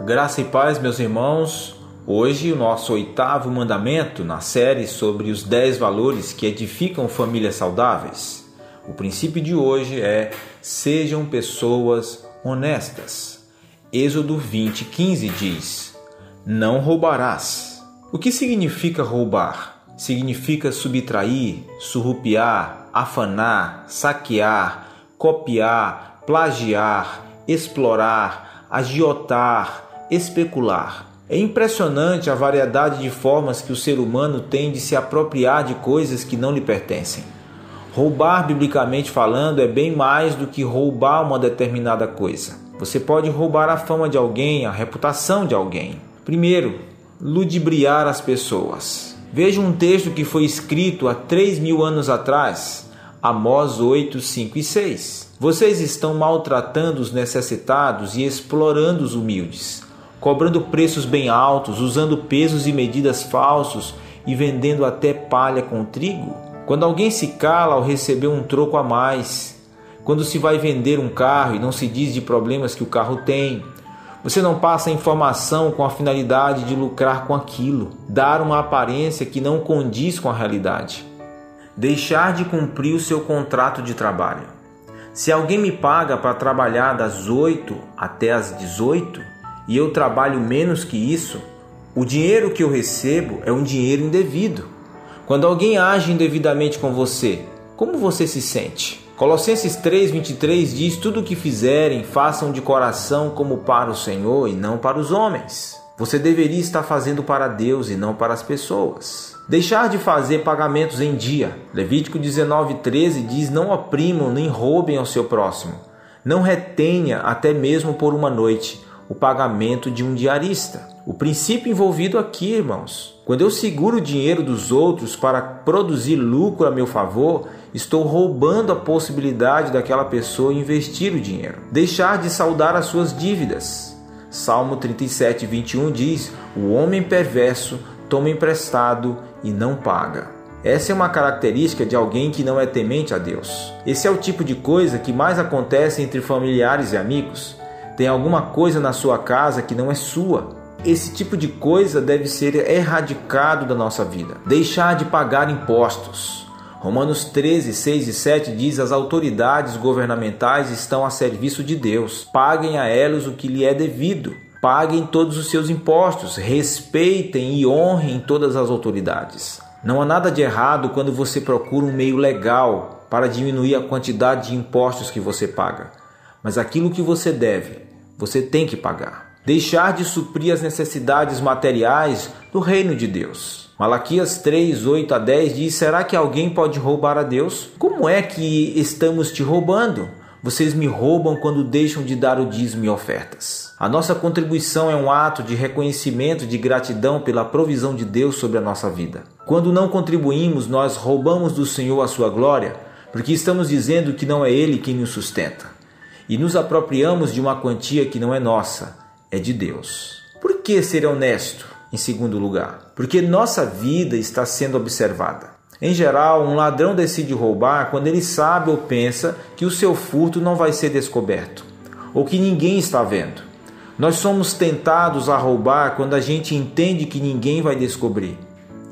Graça e paz, meus irmãos. Hoje, o nosso oitavo mandamento na série sobre os dez valores que edificam famílias saudáveis. O princípio de hoje é: sejam pessoas honestas. Êxodo 20, 15 diz: Não roubarás. O que significa roubar? Significa subtrair, surrupiar, afanar, saquear, copiar, plagiar, explorar, agiotar especular. É impressionante a variedade de formas que o ser humano tem de se apropriar de coisas que não lhe pertencem. Roubar, biblicamente falando, é bem mais do que roubar uma determinada coisa. Você pode roubar a fama de alguém, a reputação de alguém. Primeiro, ludibriar as pessoas. Veja um texto que foi escrito há 3 mil anos atrás, Amós 8, 5 e 6. Vocês estão maltratando os necessitados e explorando os humildes cobrando preços bem altos, usando pesos e medidas falsos e vendendo até palha com trigo? Quando alguém se cala ao receber um troco a mais, quando se vai vender um carro e não se diz de problemas que o carro tem, você não passa informação com a finalidade de lucrar com aquilo, dar uma aparência que não condiz com a realidade. Deixar de cumprir o seu contrato de trabalho. Se alguém me paga para trabalhar das 8 até as 18, e eu trabalho menos que isso, o dinheiro que eu recebo é um dinheiro indevido. Quando alguém age indevidamente com você, como você se sente? Colossenses 3:23 diz: "Tudo o que fizerem, façam de coração como para o Senhor e não para os homens". Você deveria estar fazendo para Deus e não para as pessoas. Deixar de fazer pagamentos em dia. Levítico 19:13 diz: "Não oprimam nem roubem ao seu próximo. Não retenha até mesmo por uma noite, o pagamento de um diarista. O princípio envolvido aqui, irmãos, quando eu seguro o dinheiro dos outros para produzir lucro a meu favor, estou roubando a possibilidade daquela pessoa investir o dinheiro, deixar de saldar as suas dívidas. Salmo 37, 21 diz: O homem perverso toma emprestado e não paga. Essa é uma característica de alguém que não é temente a Deus. Esse é o tipo de coisa que mais acontece entre familiares e amigos. Tem alguma coisa na sua casa que não é sua. Esse tipo de coisa deve ser erradicado da nossa vida. Deixar de pagar impostos. Romanos 13, 6 e 7 diz: As autoridades governamentais estão a serviço de Deus. Paguem a elas o que lhe é devido. Paguem todos os seus impostos. Respeitem e honrem todas as autoridades. Não há nada de errado quando você procura um meio legal para diminuir a quantidade de impostos que você paga. Mas aquilo que você deve você tem que pagar. Deixar de suprir as necessidades materiais do reino de Deus. Malaquias 3, 8 a 10 diz: Será que alguém pode roubar a Deus? Como é que estamos te roubando? vocês me roubam quando deixam de dar o dízimo e ofertas. A nossa contribuição é um ato de reconhecimento de gratidão pela provisão de Deus sobre a nossa vida. Quando não contribuímos, nós roubamos do Senhor a sua glória, porque estamos dizendo que não é Ele quem nos sustenta. E nos apropriamos de uma quantia que não é nossa, é de Deus. Por que ser honesto? Em segundo lugar, porque nossa vida está sendo observada. Em geral, um ladrão decide roubar quando ele sabe ou pensa que o seu furto não vai ser descoberto, ou que ninguém está vendo. Nós somos tentados a roubar quando a gente entende que ninguém vai descobrir.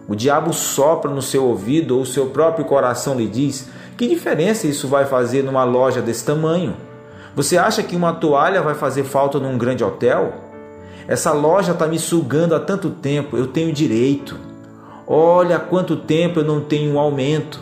O diabo sopra no seu ouvido ou o seu próprio coração lhe diz: que diferença isso vai fazer numa loja desse tamanho? Você acha que uma toalha vai fazer falta num grande hotel? Essa loja está me sugando há tanto tempo, eu tenho direito. Olha quanto tempo eu não tenho um aumento.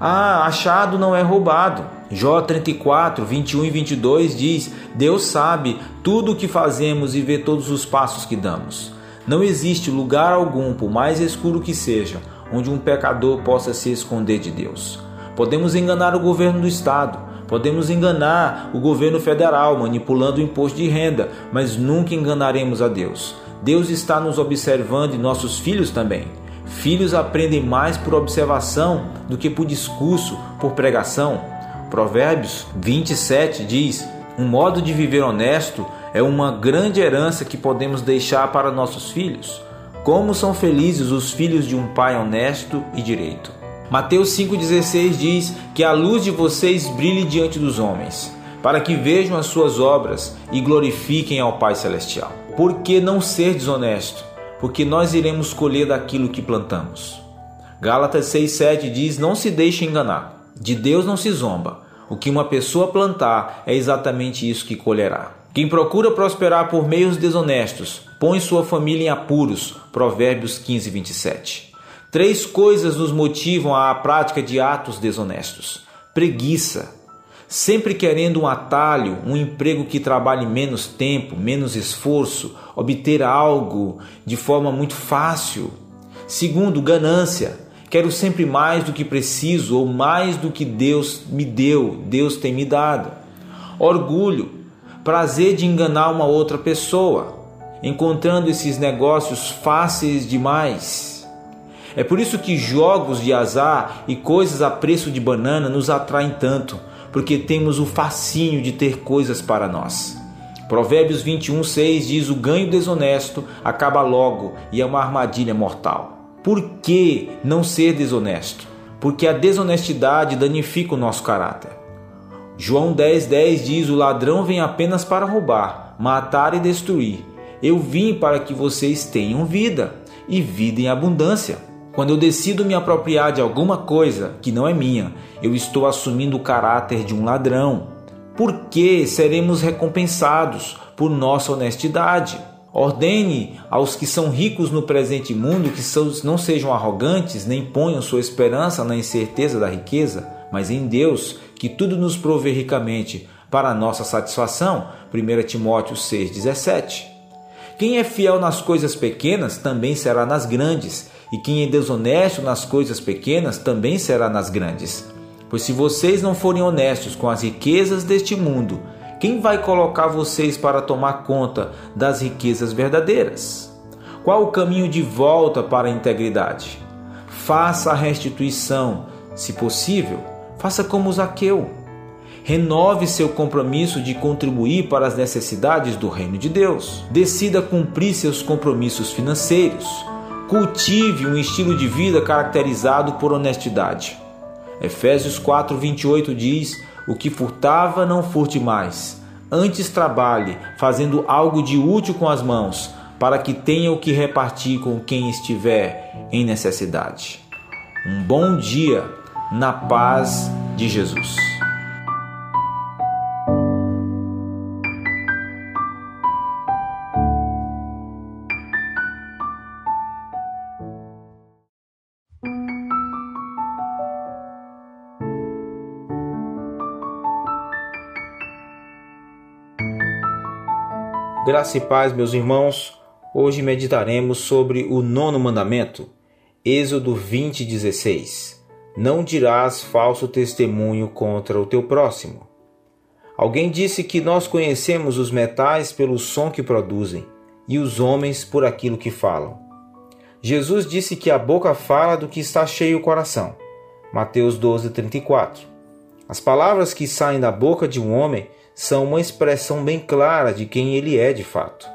Ah, achado não é roubado. Jó 34, 21 e 22 diz: Deus sabe tudo o que fazemos e vê todos os passos que damos. Não existe lugar algum, por mais escuro que seja, onde um pecador possa se esconder de Deus. Podemos enganar o governo do estado, podemos enganar o governo federal manipulando o imposto de renda, mas nunca enganaremos a Deus. Deus está nos observando e nossos filhos também. Filhos aprendem mais por observação do que por discurso, por pregação. Provérbios 27 diz: Um modo de viver honesto é uma grande herança que podemos deixar para nossos filhos. Como são felizes os filhos de um pai honesto e direito. Mateus 5,16 diz que a luz de vocês brilhe diante dos homens, para que vejam as suas obras e glorifiquem ao Pai Celestial. Por que não ser desonesto? porque nós iremos colher daquilo que plantamos. Gálatas 6,7 diz: Não se deixe enganar, de Deus não se zomba. O que uma pessoa plantar é exatamente isso que colherá. Quem procura prosperar por meios desonestos põe sua família em apuros. Provérbios 15, 27. Três coisas nos motivam à prática de atos desonestos: preguiça, sempre querendo um atalho, um emprego que trabalhe menos tempo, menos esforço, obter algo de forma muito fácil. Segundo, ganância. Quero sempre mais do que preciso ou mais do que Deus me deu, Deus tem me dado. Orgulho, prazer de enganar uma outra pessoa, encontrando esses negócios fáceis demais. É por isso que jogos de azar e coisas a preço de banana nos atraem tanto porque temos o fascínio de ter coisas para nós. Provérbios 21, 6 diz: O ganho desonesto acaba logo e é uma armadilha mortal. Por que não ser desonesto? Porque a desonestidade danifica o nosso caráter. João 10,10 10 diz: O ladrão vem apenas para roubar, matar e destruir. Eu vim para que vocês tenham vida e vida em abundância. Quando eu decido me apropriar de alguma coisa que não é minha, eu estou assumindo o caráter de um ladrão. Por que seremos recompensados por nossa honestidade? Ordene aos que são ricos no presente mundo que não sejam arrogantes, nem ponham sua esperança na incerteza da riqueza, mas em Deus, que tudo nos provê ricamente para nossa satisfação. 1 Timóteo 6,17. Quem é fiel nas coisas pequenas também será nas grandes, e quem é desonesto nas coisas pequenas também será nas grandes. Pois se vocês não forem honestos com as riquezas deste mundo, quem vai colocar vocês para tomar conta das riquezas verdadeiras? Qual o caminho de volta para a integridade? Faça a restituição, se possível, faça como Zaqueu. Renove seu compromisso de contribuir para as necessidades do reino de Deus. Decida cumprir seus compromissos financeiros Cultive um estilo de vida caracterizado por honestidade. Efésios 4:28 diz: "O que furtava não furte mais, antes trabalhe, fazendo algo de útil com as mãos, para que tenha o que repartir com quem estiver em necessidade." Um bom dia na paz de Jesus. Graça e paz, meus irmãos. Hoje meditaremos sobre o nono mandamento, Êxodo 20:16. Não dirás falso testemunho contra o teu próximo. Alguém disse que nós conhecemos os metais pelo som que produzem e os homens por aquilo que falam. Jesus disse que a boca fala do que está cheio o coração. Mateus 12, 34. As palavras que saem da boca de um homem são uma expressão bem clara de quem ele é de fato.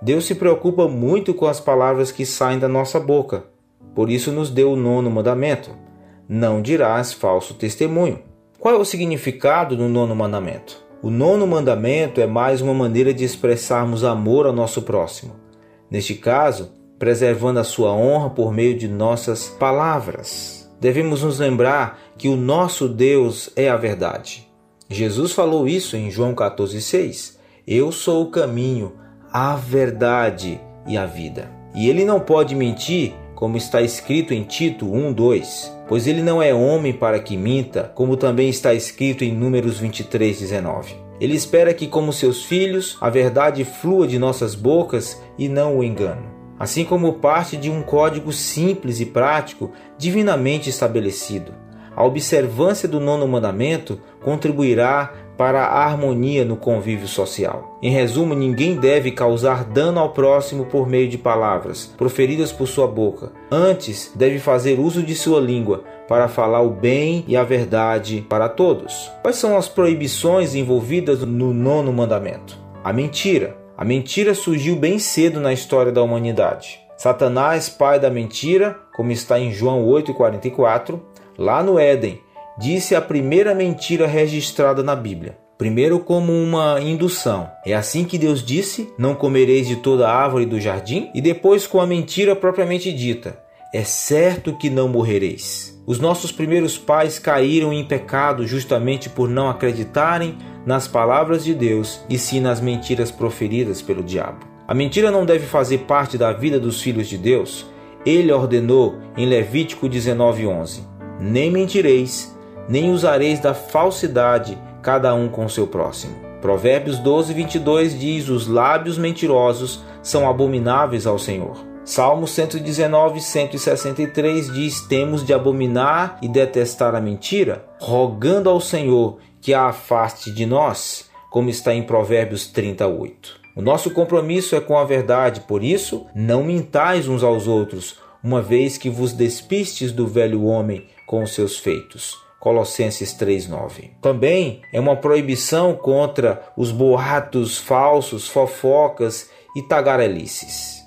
Deus se preocupa muito com as palavras que saem da nossa boca, por isso nos deu o nono mandamento: Não dirás falso testemunho. Qual é o significado do nono mandamento? O nono mandamento é mais uma maneira de expressarmos amor ao nosso próximo. Neste caso, preservando a sua honra por meio de nossas palavras. Devemos nos lembrar que o nosso Deus é a verdade. Jesus falou isso em João 14,6. Eu sou o caminho, a verdade e a vida. E ele não pode mentir, como está escrito em Tito 1:2, pois ele não é homem para que minta, como também está escrito em Números 23:19. Ele espera que, como seus filhos, a verdade flua de nossas bocas e não o engano. Assim como parte de um código simples e prático, divinamente estabelecido. A observância do nono mandamento contribuirá para a harmonia no convívio social. Em resumo, ninguém deve causar dano ao próximo por meio de palavras proferidas por sua boca. Antes, deve fazer uso de sua língua para falar o bem e a verdade para todos. Quais são as proibições envolvidas no nono mandamento? A mentira. A mentira surgiu bem cedo na história da humanidade. Satanás, pai da mentira, como está em João 8,44, lá no Éden, disse a primeira mentira registrada na Bíblia. Primeiro, como uma indução. É assim que Deus disse: Não comereis de toda árvore do jardim? E depois, com a mentira propriamente dita: É certo que não morrereis. Os nossos primeiros pais caíram em pecado justamente por não acreditarem nas palavras de Deus e sim nas mentiras proferidas pelo diabo. A mentira não deve fazer parte da vida dos filhos de Deus. Ele ordenou em Levítico 19:11: Nem mentireis, nem usareis da falsidade, cada um com seu próximo. Provérbios 12, 22 diz: Os lábios mentirosos são abomináveis ao Senhor. Salmo 119, 163 diz: Temos de abominar e detestar a mentira, rogando ao Senhor que a afaste de nós, como está em Provérbios 38. O nosso compromisso é com a verdade, por isso, não mintais uns aos outros, uma vez que vos despistes do velho homem com os seus feitos. Colossenses 3:9. Também é uma proibição contra os boatos falsos, fofocas e tagarelices.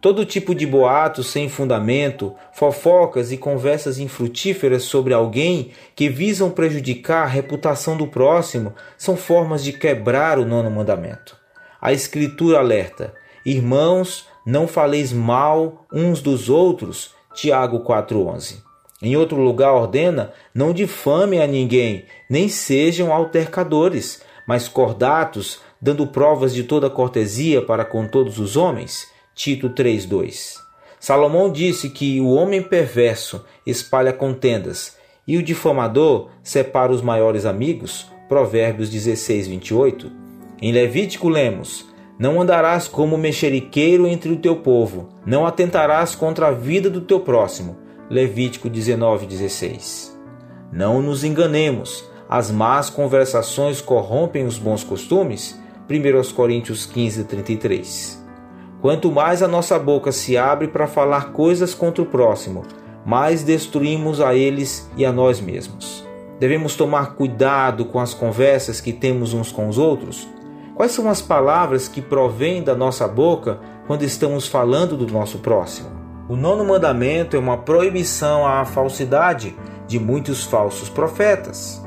Todo tipo de boatos sem fundamento, fofocas e conversas infrutíferas sobre alguém que visam prejudicar a reputação do próximo são formas de quebrar o nono mandamento. A Escritura alerta: Irmãos, não faleis mal uns dos outros. Tiago 4:11. Em outro lugar, ordena: não difamem a ninguém, nem sejam altercadores, mas cordatos, dando provas de toda cortesia para com todos os homens. Tito 3:2. Salomão disse que o homem perverso espalha contendas e o difamador separa os maiores amigos. Provérbios 16:28. Em Levítico lemos: Não andarás como mexeriqueiro entre o teu povo, não atentarás contra a vida do teu próximo Levítico 19:16. Não nos enganemos, as más conversações corrompem os bons costumes. 1 Coríntios 15:33. Quanto mais a nossa boca se abre para falar coisas contra o próximo, mais destruímos a eles e a nós mesmos. Devemos tomar cuidado com as conversas que temos uns com os outros. Quais são as palavras que provêm da nossa boca quando estamos falando do nosso próximo? O nono mandamento é uma proibição à falsidade de muitos falsos profetas.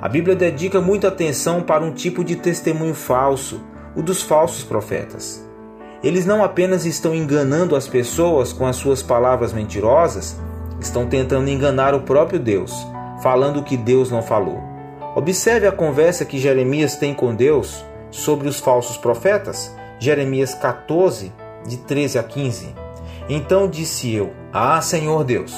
A Bíblia dedica muita atenção para um tipo de testemunho falso, o dos falsos profetas. Eles não apenas estão enganando as pessoas com as suas palavras mentirosas, estão tentando enganar o próprio Deus, falando o que Deus não falou. Observe a conversa que Jeremias tem com Deus sobre os falsos profetas, Jeremias 14, de 13 a 15. Então disse eu: Ah, Senhor Deus,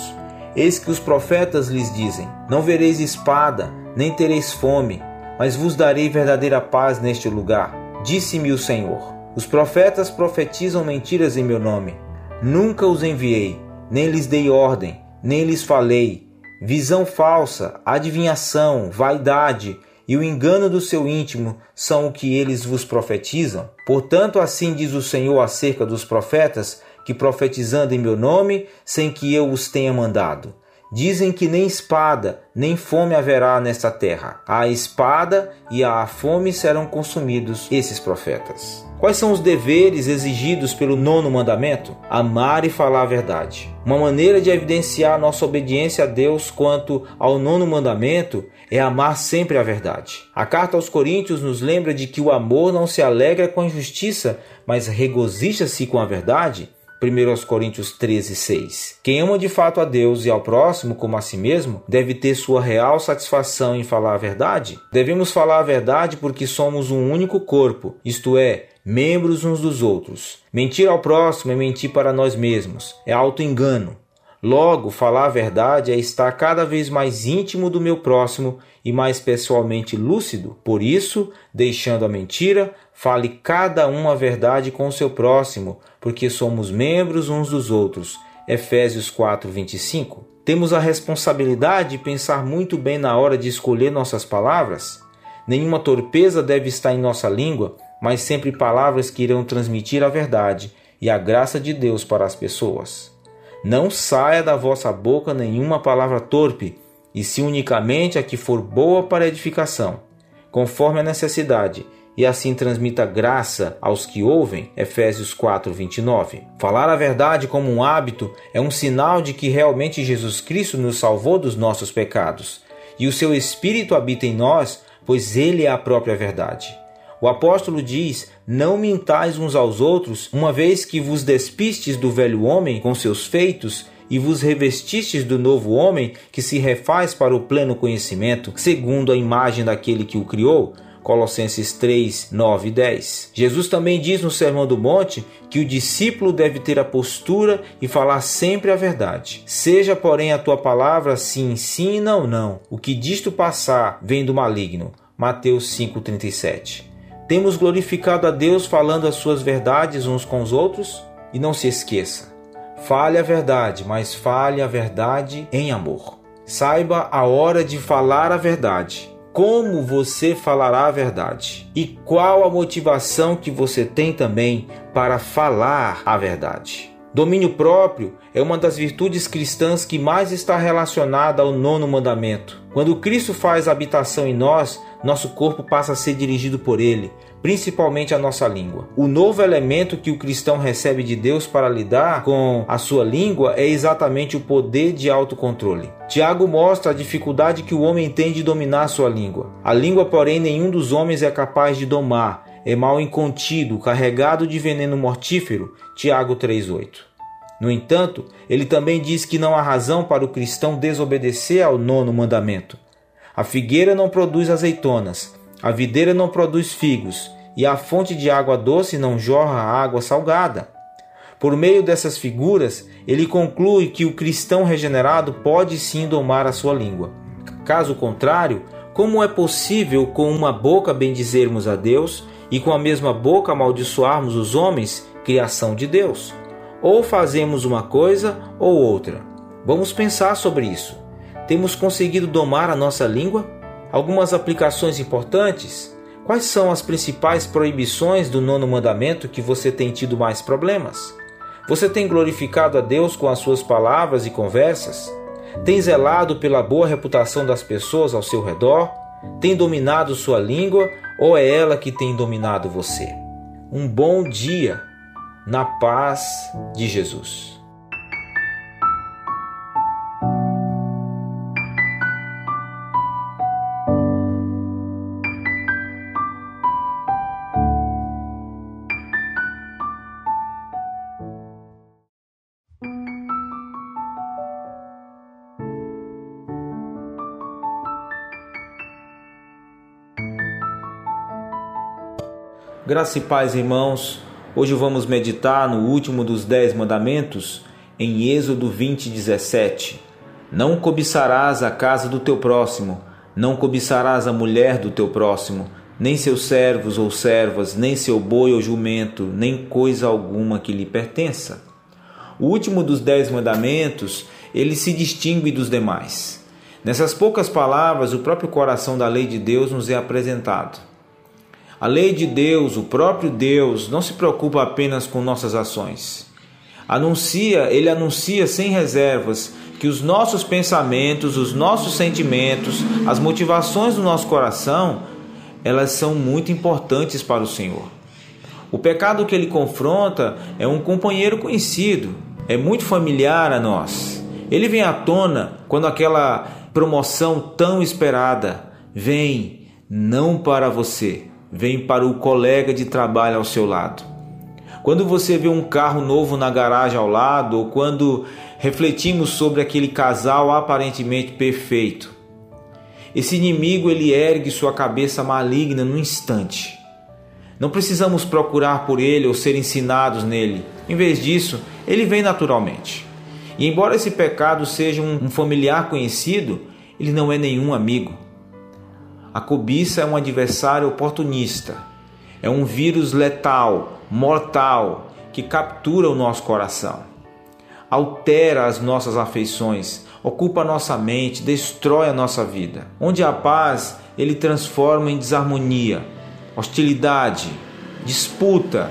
eis que os profetas lhes dizem: Não vereis espada, nem tereis fome, mas vos darei verdadeira paz neste lugar. Disse-me o Senhor: Os profetas profetizam mentiras em meu nome. Nunca os enviei, nem lhes dei ordem, nem lhes falei. Visão falsa, adivinhação, vaidade e o engano do seu íntimo são o que eles vos profetizam. Portanto, assim diz o Senhor acerca dos profetas que profetizando em meu nome, sem que eu os tenha mandado. Dizem que nem espada, nem fome haverá nesta terra. A espada e a fome serão consumidos esses profetas. Quais são os deveres exigidos pelo nono mandamento? Amar e falar a verdade. Uma maneira de evidenciar nossa obediência a Deus quanto ao nono mandamento é amar sempre a verdade. A carta aos Coríntios nos lembra de que o amor não se alegra com a injustiça, mas regozija-se com a verdade. 1 Coríntios 13, 6. Quem ama de fato a Deus e ao próximo como a si mesmo deve ter sua real satisfação em falar a verdade. Devemos falar a verdade porque somos um único corpo, isto é, membros uns dos outros. Mentir ao próximo é mentir para nós mesmos, é auto-engano. Logo, falar a verdade é estar cada vez mais íntimo do meu próximo e mais pessoalmente lúcido. Por isso, deixando a mentira, fale cada um a verdade com o seu próximo, porque somos membros uns dos outros. Efésios 4:25. Temos a responsabilidade de pensar muito bem na hora de escolher nossas palavras. Nenhuma torpeza deve estar em nossa língua, mas sempre palavras que irão transmitir a verdade e a graça de Deus para as pessoas. Não saia da vossa boca nenhuma palavra torpe, e se unicamente a que for boa para edificação, conforme a necessidade, e assim transmita graça aos que ouvem. Efésios 4:29. Falar a verdade como um hábito é um sinal de que realmente Jesus Cristo nos salvou dos nossos pecados, e o seu espírito habita em nós, pois ele é a própria verdade. O apóstolo diz: Não mintais uns aos outros, uma vez que vos despistes do velho homem com seus feitos e vos revestistes do novo homem que se refaz para o pleno conhecimento, segundo a imagem daquele que o criou. Colossenses 3, 9 e 10. Jesus também diz no Sermão do Monte que o discípulo deve ter a postura e falar sempre a verdade. Seja, porém, a tua palavra sim, sim e não, não. O que disto passar vem do maligno. Mateus 5,37. Temos glorificado a Deus falando as suas verdades uns com os outros? E não se esqueça, fale a verdade, mas fale a verdade em amor. Saiba a hora de falar a verdade. Como você falará a verdade? E qual a motivação que você tem também para falar a verdade? Domínio próprio é uma das virtudes cristãs que mais está relacionada ao nono mandamento. Quando Cristo faz habitação em nós, nosso corpo passa a ser dirigido por ele, principalmente a nossa língua. O novo elemento que o cristão recebe de Deus para lidar com a sua língua é exatamente o poder de autocontrole. Tiago mostra a dificuldade que o homem tem de dominar a sua língua. A língua, porém, nenhum dos homens é capaz de domar. É mal incontido, carregado de veneno mortífero. Tiago 3:8. No entanto, ele também diz que não há razão para o cristão desobedecer ao nono mandamento. A figueira não produz azeitonas, a videira não produz figos, e a fonte de água doce não jorra água salgada. Por meio dessas figuras, ele conclui que o cristão regenerado pode sim domar a sua língua. Caso contrário, como é possível com uma boca bendizermos a Deus e com a mesma boca amaldiçoarmos os homens, criação de Deus? Ou fazemos uma coisa ou outra. Vamos pensar sobre isso. Temos conseguido domar a nossa língua? Algumas aplicações importantes Quais são as principais proibições do nono mandamento que você tem tido mais problemas? Você tem glorificado a Deus com as suas palavras e conversas? Tem zelado pela boa reputação das pessoas ao seu redor? Tem dominado sua língua ou é ela que tem dominado você? Um bom dia na paz de Jesus. Graça e paz, irmãos. Hoje vamos meditar no último dos dez mandamentos, em Êxodo 20, 17. Não cobiçarás a casa do teu próximo, não cobiçarás a mulher do teu próximo, nem seus servos ou servas, nem seu boi ou jumento, nem coisa alguma que lhe pertença. O último dos dez mandamentos, ele se distingue dos demais. Nessas poucas palavras, o próprio coração da lei de Deus nos é apresentado. A lei de Deus, o próprio Deus, não se preocupa apenas com nossas ações. Anuncia, ele anuncia sem reservas que os nossos pensamentos, os nossos sentimentos, as motivações do nosso coração, elas são muito importantes para o Senhor. O pecado que ele confronta é um companheiro conhecido, é muito familiar a nós. Ele vem à tona quando aquela promoção tão esperada vem não para você, vem para o colega de trabalho ao seu lado. Quando você vê um carro novo na garagem ao lado, ou quando refletimos sobre aquele casal aparentemente perfeito, esse inimigo ele ergue sua cabeça maligna no instante. Não precisamos procurar por ele ou ser ensinados nele. Em vez disso, ele vem naturalmente. E embora esse pecado seja um familiar conhecido, ele não é nenhum amigo. A cobiça é um adversário oportunista, é um vírus letal, mortal, que captura o nosso coração, altera as nossas afeições, ocupa a nossa mente, destrói a nossa vida. Onde há paz, ele transforma em desarmonia, hostilidade, disputa.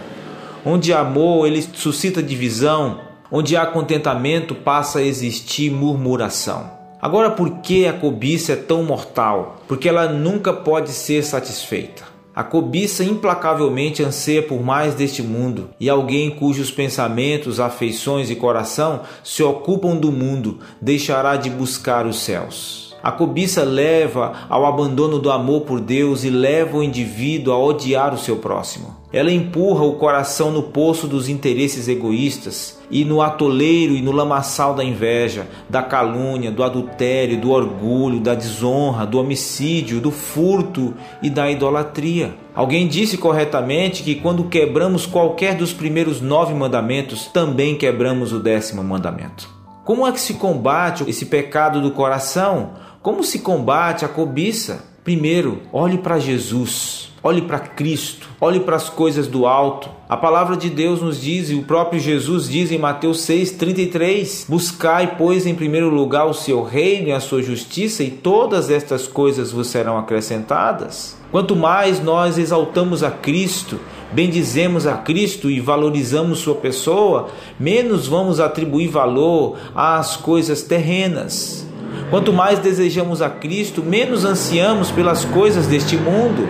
Onde há amor, ele suscita divisão. Onde há contentamento, passa a existir murmuração. Agora, por que a cobiça é tão mortal? Porque ela nunca pode ser satisfeita. A cobiça implacavelmente anseia por mais deste mundo, e alguém cujos pensamentos, afeições e coração se ocupam do mundo deixará de buscar os céus. A cobiça leva ao abandono do amor por Deus e leva o indivíduo a odiar o seu próximo. Ela empurra o coração no poço dos interesses egoístas e no atoleiro e no lamaçal da inveja, da calúnia, do adultério, do orgulho, da desonra, do homicídio, do furto e da idolatria. Alguém disse corretamente que quando quebramos qualquer dos primeiros nove mandamentos, também quebramos o décimo mandamento. Como é que se combate esse pecado do coração? Como se combate a cobiça? Primeiro, olhe para Jesus, olhe para Cristo, olhe para as coisas do alto. A palavra de Deus nos diz, e o próprio Jesus diz em Mateus 6,33: Buscai, pois, em primeiro lugar o seu reino e a sua justiça, e todas estas coisas vos serão acrescentadas. Quanto mais nós exaltamos a Cristo, bendizemos a Cristo e valorizamos Sua pessoa, menos vamos atribuir valor às coisas terrenas. Quanto mais desejamos a Cristo, menos ansiamos pelas coisas deste mundo,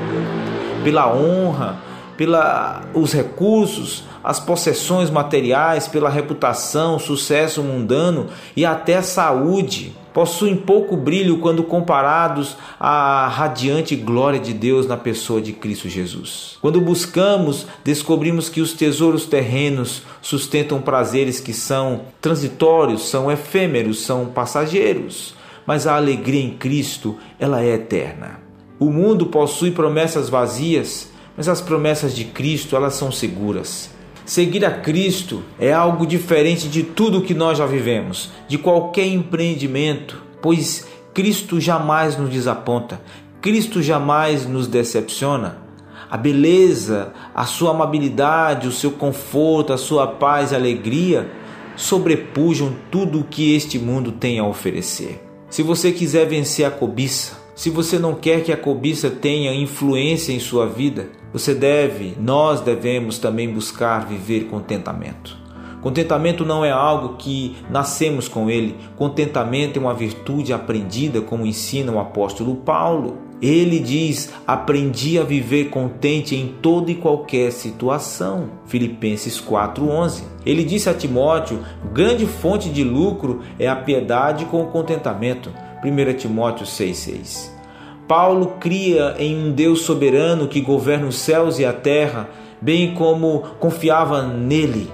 pela honra, pelos recursos, as possessões materiais, pela reputação, sucesso mundano e até a saúde. Possuem pouco brilho quando comparados à radiante glória de Deus na pessoa de Cristo Jesus. Quando buscamos, descobrimos que os tesouros terrenos sustentam prazeres que são transitórios, são efêmeros, são passageiros mas a alegria em Cristo, ela é eterna. O mundo possui promessas vazias, mas as promessas de Cristo, elas são seguras. Seguir a Cristo é algo diferente de tudo que nós já vivemos, de qualquer empreendimento, pois Cristo jamais nos desaponta, Cristo jamais nos decepciona. A beleza, a sua amabilidade, o seu conforto, a sua paz e alegria sobrepujam tudo o que este mundo tem a oferecer. Se você quiser vencer a cobiça, se você não quer que a cobiça tenha influência em sua vida, você deve, nós devemos também buscar viver contentamento. Contentamento não é algo que nascemos com ele, contentamento é uma virtude aprendida, como ensina o apóstolo Paulo. Ele diz: Aprendi a viver contente em toda e qualquer situação. Filipenses 4:11. Ele disse a Timóteo: Grande fonte de lucro é a piedade com o contentamento. 1 Timóteo 6:6. Paulo cria em um Deus soberano que governa os céus e a terra, bem como confiava nele.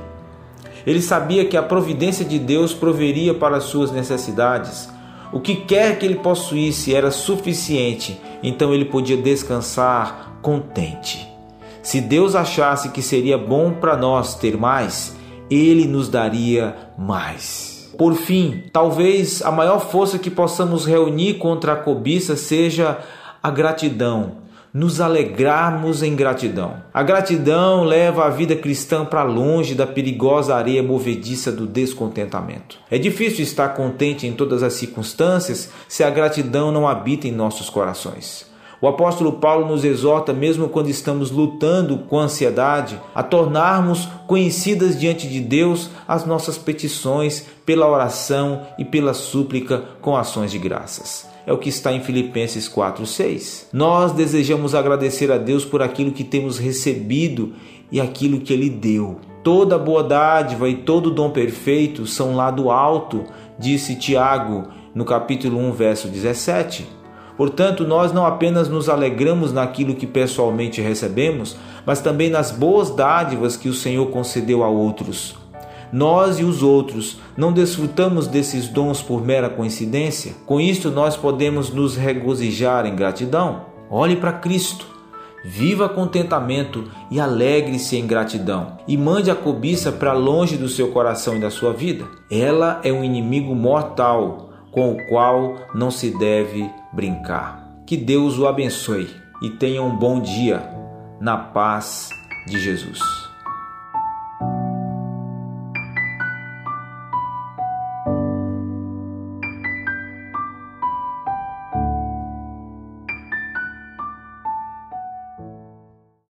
Ele sabia que a providência de Deus proveria para as suas necessidades. O que quer que ele possuísse era suficiente, então ele podia descansar contente. Se Deus achasse que seria bom para nós ter mais, ele nos daria mais. Por fim, talvez a maior força que possamos reunir contra a cobiça seja a gratidão. Nos alegrarmos em gratidão. A gratidão leva a vida cristã para longe da perigosa areia movediça do descontentamento. É difícil estar contente em todas as circunstâncias se a gratidão não habita em nossos corações. O apóstolo Paulo nos exorta, mesmo quando estamos lutando com ansiedade, a tornarmos conhecidas diante de Deus as nossas petições pela oração e pela súplica com ações de graças. É o que está em Filipenses 4:6. Nós desejamos agradecer a Deus por aquilo que temos recebido e aquilo que ele deu. Toda boa dádiva e todo dom perfeito são lá do alto, disse Tiago no capítulo 1, verso 17. Portanto, nós não apenas nos alegramos naquilo que pessoalmente recebemos, mas também nas boas dádivas que o Senhor concedeu a outros. Nós e os outros não desfrutamos desses dons por mera coincidência? Com isto, nós podemos nos regozijar em gratidão? Olhe para Cristo. Viva contentamento e alegre-se em gratidão, e mande a cobiça para longe do seu coração e da sua vida. Ela é um inimigo mortal com o qual não se deve brincar. Que Deus o abençoe e tenha um bom dia na paz de Jesus.